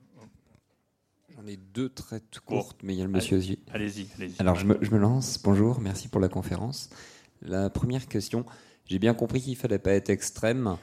J'en ai deux très courtes, mais il y a le monsieur aussi. Allez-y, allez-y. Alors je me, je me, lance. Bonjour, merci pour la conférence. La première question, j'ai bien compris qu'il ne fallait pas être extrême,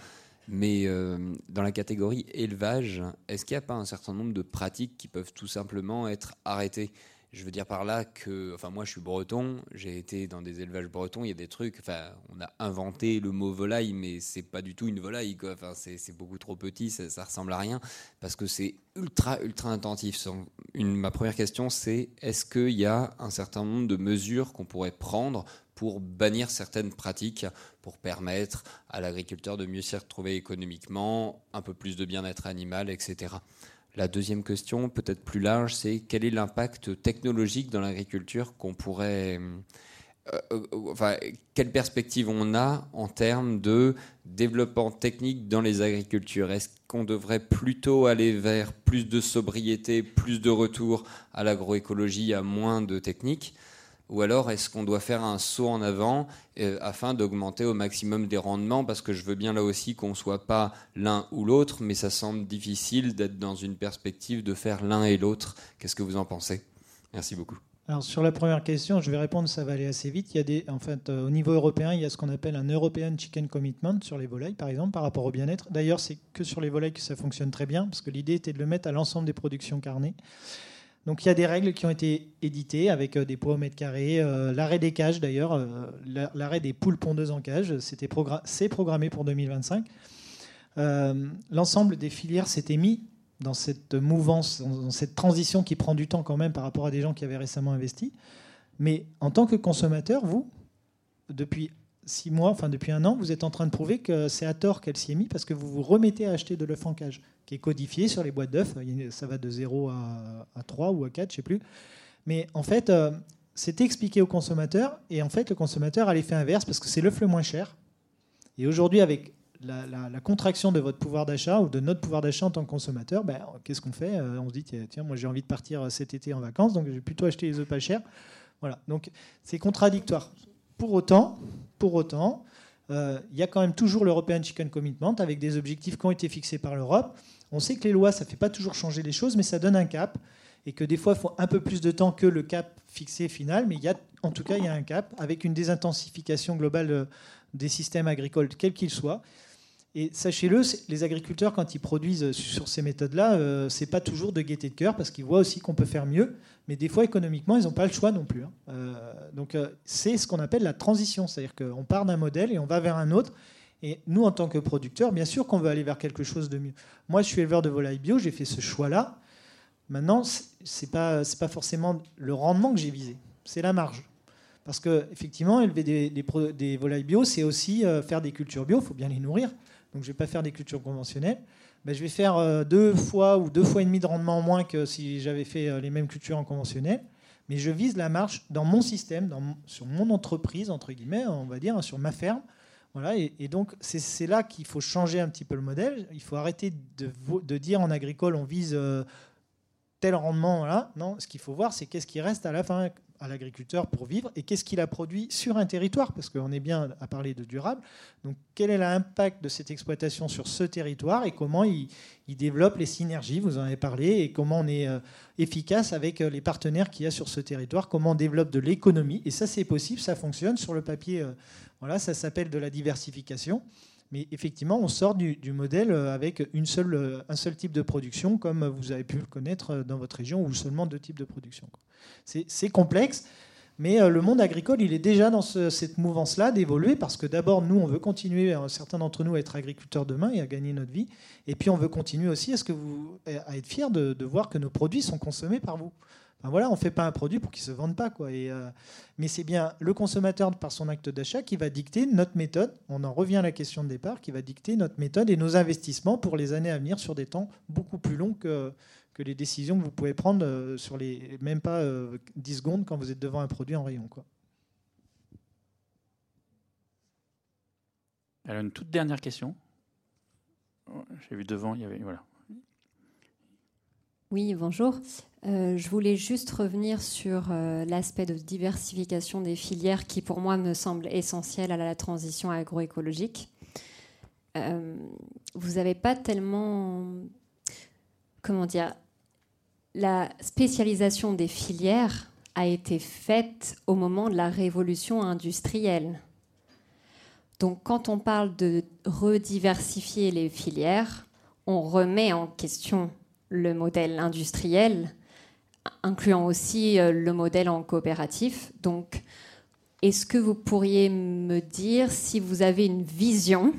mais euh, dans la catégorie élevage, est-ce qu'il n'y a pas un certain nombre de pratiques qui peuvent tout simplement être arrêtées? Je veux dire par là que, enfin moi je suis breton, j'ai été dans des élevages bretons, il y a des trucs, enfin on a inventé le mot volaille, mais c'est pas du tout une volaille, quoi. Enfin c'est beaucoup trop petit, ça, ça, ressemble à rien, parce que c'est ultra ultra intensif. Ma première question c'est est-ce qu'il y a un certain nombre de mesures qu'on pourrait prendre pour bannir certaines pratiques, pour permettre à l'agriculteur de mieux s'y retrouver économiquement, un peu plus de bien-être animal, etc. La deuxième question, peut-être plus large, c'est quel est l'impact technologique dans l'agriculture qu'on pourrait... Euh, euh, enfin, quelle perspective on a en termes de développement technique dans les agricultures? Est-ce qu'on devrait plutôt aller vers plus de sobriété, plus de retour à l'agroécologie, à moins de technique ou alors est-ce qu'on doit faire un saut en avant euh, afin d'augmenter au maximum des rendements? Parce que je veux bien là aussi qu'on ne soit pas l'un ou l'autre, mais ça semble difficile d'être dans une perspective de faire l'un et l'autre. Qu'est-ce que vous en pensez? Merci beaucoup. Alors sur la première question, je vais répondre, ça va aller assez vite. Il y a des, en fait, euh, au niveau européen, il y a ce qu'on appelle un European Chicken Commitment sur les volailles, par exemple, par rapport au bien-être. D'ailleurs, c'est que sur les volailles que ça fonctionne très bien, parce que l'idée était de le mettre à l'ensemble des productions carnées. Donc il y a des règles qui ont été éditées avec euh, des poids au mètre carré. Euh, l'arrêt des cages d'ailleurs, euh, l'arrêt des poules pondeuses en cage, c'est programmé pour 2025. L'ensemble des filières s'était mis dans cette mouvance, dans cette transition qui prend du temps quand même par rapport à des gens qui avaient récemment investi. Mais en tant que consommateur, vous, depuis six mois, enfin depuis un an, vous êtes en train de prouver que c'est à tort qu'elle s'y est mise parce que vous vous remettez à acheter de l'œuf en cage, qui est codifié sur les boîtes d'œufs. Ça va de 0 à, 3 ou à 4, je ne sais plus. Mais en fait, euh, c'était expliqué au consommateur et en fait, le consommateur a l'effet inverse parce que c'est l'œuf le moins cher. Et aujourd'hui, avec la, contraction de votre pouvoir d'achat ou de notre pouvoir d'achat en tant que consommateur, ben, qu'est-ce qu'on fait? Euh, On se dit tiens, moi j'ai envie de partir cet été en vacances, donc je vais plutôt acheter les œufs pas chers. Voilà, donc c'est contradictoire. Pour autant, euh, il y a quand même toujours l'European Chicken Commitment avec des objectifs qui ont été fixés par l'Europe. On sait que les lois, ça ne fait pas toujours changer les choses, mais ça donne un cap. Et que des fois, il faut un peu plus de temps que le cap fixé final. Mais en tout cas, il y a un cap avec une désintensification globale euh, des systèmes agricoles, quels qu'ils soient. Et sachez-le, les agriculteurs, quand ils produisent sur ces méthodes-là, euh, c'est pas toujours de gaieté de cœur parce qu'ils voient aussi qu'on peut faire mieux. Mais des fois, économiquement, ils n'ont pas le choix non plus. Hein. Euh, donc, euh, c'est ce qu'on appelle la transition. C'est-à-dire qu'on part d'un modèle et on va vers un autre. Et nous, en tant que producteurs, bien sûr qu'on veut aller vers quelque chose de mieux. Moi, je suis éleveur de volailles bio, j'ai fait ce choix-là. Maintenant, ce n'est pas, pas forcément le rendement que j'ai visé, c'est la marge. Parce qu'effectivement, élever des, des, des, volailles bio, c'est aussi faire des cultures bio, il faut bien les nourrir donc je ne vais pas faire des cultures conventionnelles, ben, je vais faire euh, deux fois ou deux fois et demi de rendement en moins que si j'avais fait euh, les mêmes cultures en conventionnel. Mais je vise la marche dans mon système, dans sur mon entreprise, entre guillemets, on va dire, sur ma ferme. Voilà, et, donc c'est là qu'il faut changer un petit peu le modèle. Il faut arrêter de, de, dire en agricole on vise euh, tel rendement. Voilà. Non, ce qu'il faut voir, c'est qu'est-ce qui reste à la fin à l'agriculteur pour vivre et qu'est-ce qu'il a produit sur un territoire, parce qu'on est bien à parler de durable. Donc quel est l'impact de cette exploitation sur ce territoire et comment il, développe les synergies, vous en avez parlé, et comment on est euh, efficace avec euh, les partenaires qu'il y a sur ce territoire, comment on développe de l'économie. Et ça, c'est possible, ça fonctionne sur le papier. Euh, voilà, ça s'appelle de la diversification. Mais effectivement, on sort du, modèle avec une seule, un seul type de production, comme vous avez pu le connaître dans votre région, ou seulement deux types de production. C'est complexe, mais euh, le monde agricole, il est déjà dans cette mouvance-là d'évoluer, parce que d'abord, nous, on veut continuer, euh, certains d'entre nous, à être agriculteurs demain et à gagner notre vie, et puis on veut continuer aussi à, ce que vous, à être fiers de voir que nos produits sont consommés par vous. Voilà, on ne fait pas un produit pour qu'il ne se vende pas. Quoi. Et, euh, mais c'est bien le consommateur, par son acte d'achat, qui va dicter notre méthode. On en revient à la question de départ, qui va dicter notre méthode et nos investissements pour les années à venir sur des temps beaucoup plus longs que, que les décisions que vous pouvez prendre euh, sur les même pas 10 euh, secondes quand vous êtes devant un produit en rayon. Quoi. Alors une toute dernière question. Oh, j'ai vu devant, il y avait voilà. Oui, bonjour. Euh, je voulais juste revenir sur l'aspect de diversification des filières qui, pour moi, me semble essentiel à la transition agroécologique. vous n'avez pas tellement comment dire, la spécialisation des filières a été faite au moment de la révolution industrielle. Donc quand on parle de rediversifier les filières, on remet en question le modèle industriel, incluant aussi euh, le modèle en coopératif. Donc est-ce que vous pourriez me dire si vous avez une vision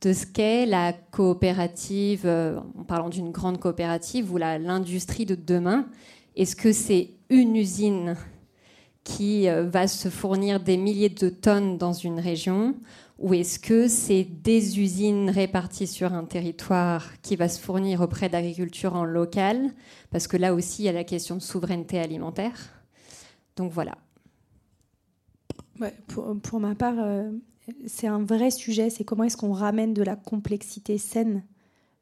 de ce qu'est la coopérative, euh, en parlant d'une grande coopérative ou l'industrie de demain? Est-ce que c'est une usine qui euh, va se fournir des milliers de tonnes dans une région ou est-ce que c'est des usines réparties sur un territoire qui va se fournir auprès d'agriculture en local? Parce que là aussi, il y a la question de souveraineté alimentaire. Donc voilà. pour, ma part, euh, c'est un vrai sujet, c'est comment est-ce qu'on ramène de la complexité saine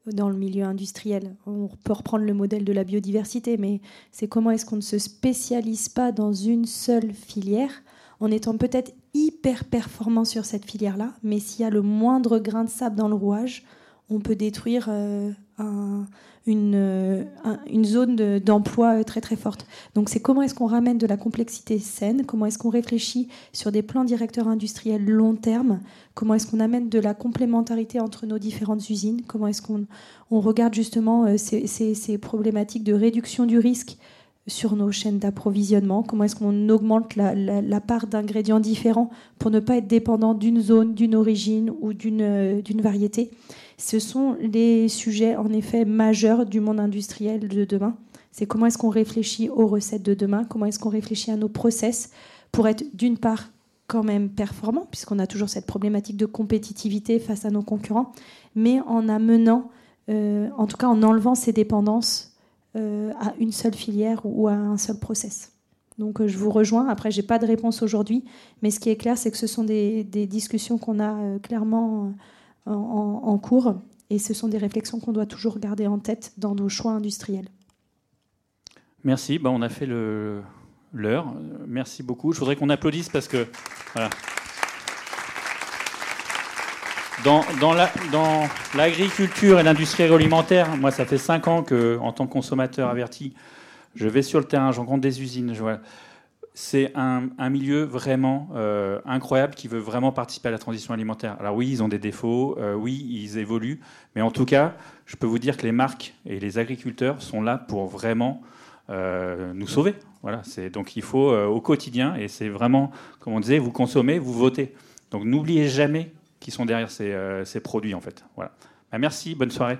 dans le milieu industriel. On peut reprendre le modèle de la biodiversité, mais c'est comment est-ce qu'on ne se spécialise pas dans une seule filière en étant peut-être hyper performant sur cette filière-là, mais s'il y a le moindre grain de sable dans le rouage, on peut détruire euh, un, une, zone d'emploi euh, très très forte. Donc c'est comment est-ce qu'on ramène de la complexité saine, comment est-ce qu'on réfléchit sur des plans directeurs industriels long terme, comment est-ce qu'on amène de la complémentarité entre nos différentes usines, comment est-ce qu'on on regarde justement euh, ces, problématiques de réduction du risque sur nos chaînes d'approvisionnement, comment est-ce qu'on augmente la, part d'ingrédients différents pour ne pas être dépendant d'une zone, d'une origine ou d'une euh, variété. Ce sont les sujets en effet majeurs du monde industriel de demain. C'est comment est-ce qu'on réfléchit aux recettes de demain, comment est-ce qu'on réfléchit à nos process pour être d'une part quand même performant, puisqu'on a toujours cette problématique de compétitivité face à nos concurrents, mais en amenant, euh, en tout cas en enlevant ces dépendances à une seule filière ou à un seul process. Donc euh, je vous rejoins. Après, j'ai pas de réponse aujourd'hui, mais ce qui est clair, c'est que ce sont des, discussions qu'on a clairement en, cours. Et ce sont des réflexions qu'on doit toujours garder en tête dans nos choix industriels. Merci. Ben, on a fait l'heure. Merci beaucoup. Je voudrais qu'on applaudisse parce que. Dans, l'agriculture la, et l'industrie agroalimentaire, moi, ça fait cinq ans que, en tant que consommateur averti, je vais sur le terrain, je rencontre des usines. C'est un, milieu vraiment euh, incroyable qui veut vraiment participer à la transition alimentaire. Alors oui, ils ont des défauts, euh, oui, ils évoluent, mais en tout cas, je peux vous dire que les marques et les agriculteurs sont là pour vraiment euh, nous sauver. Voilà, donc il faut au quotidien, et c'est vraiment, comme on disait, vous consommez, vous votez. Donc n'oubliez jamais qu'ils sont derrière ces, produits en fait. Voilà. Bah, merci, bonne soirée.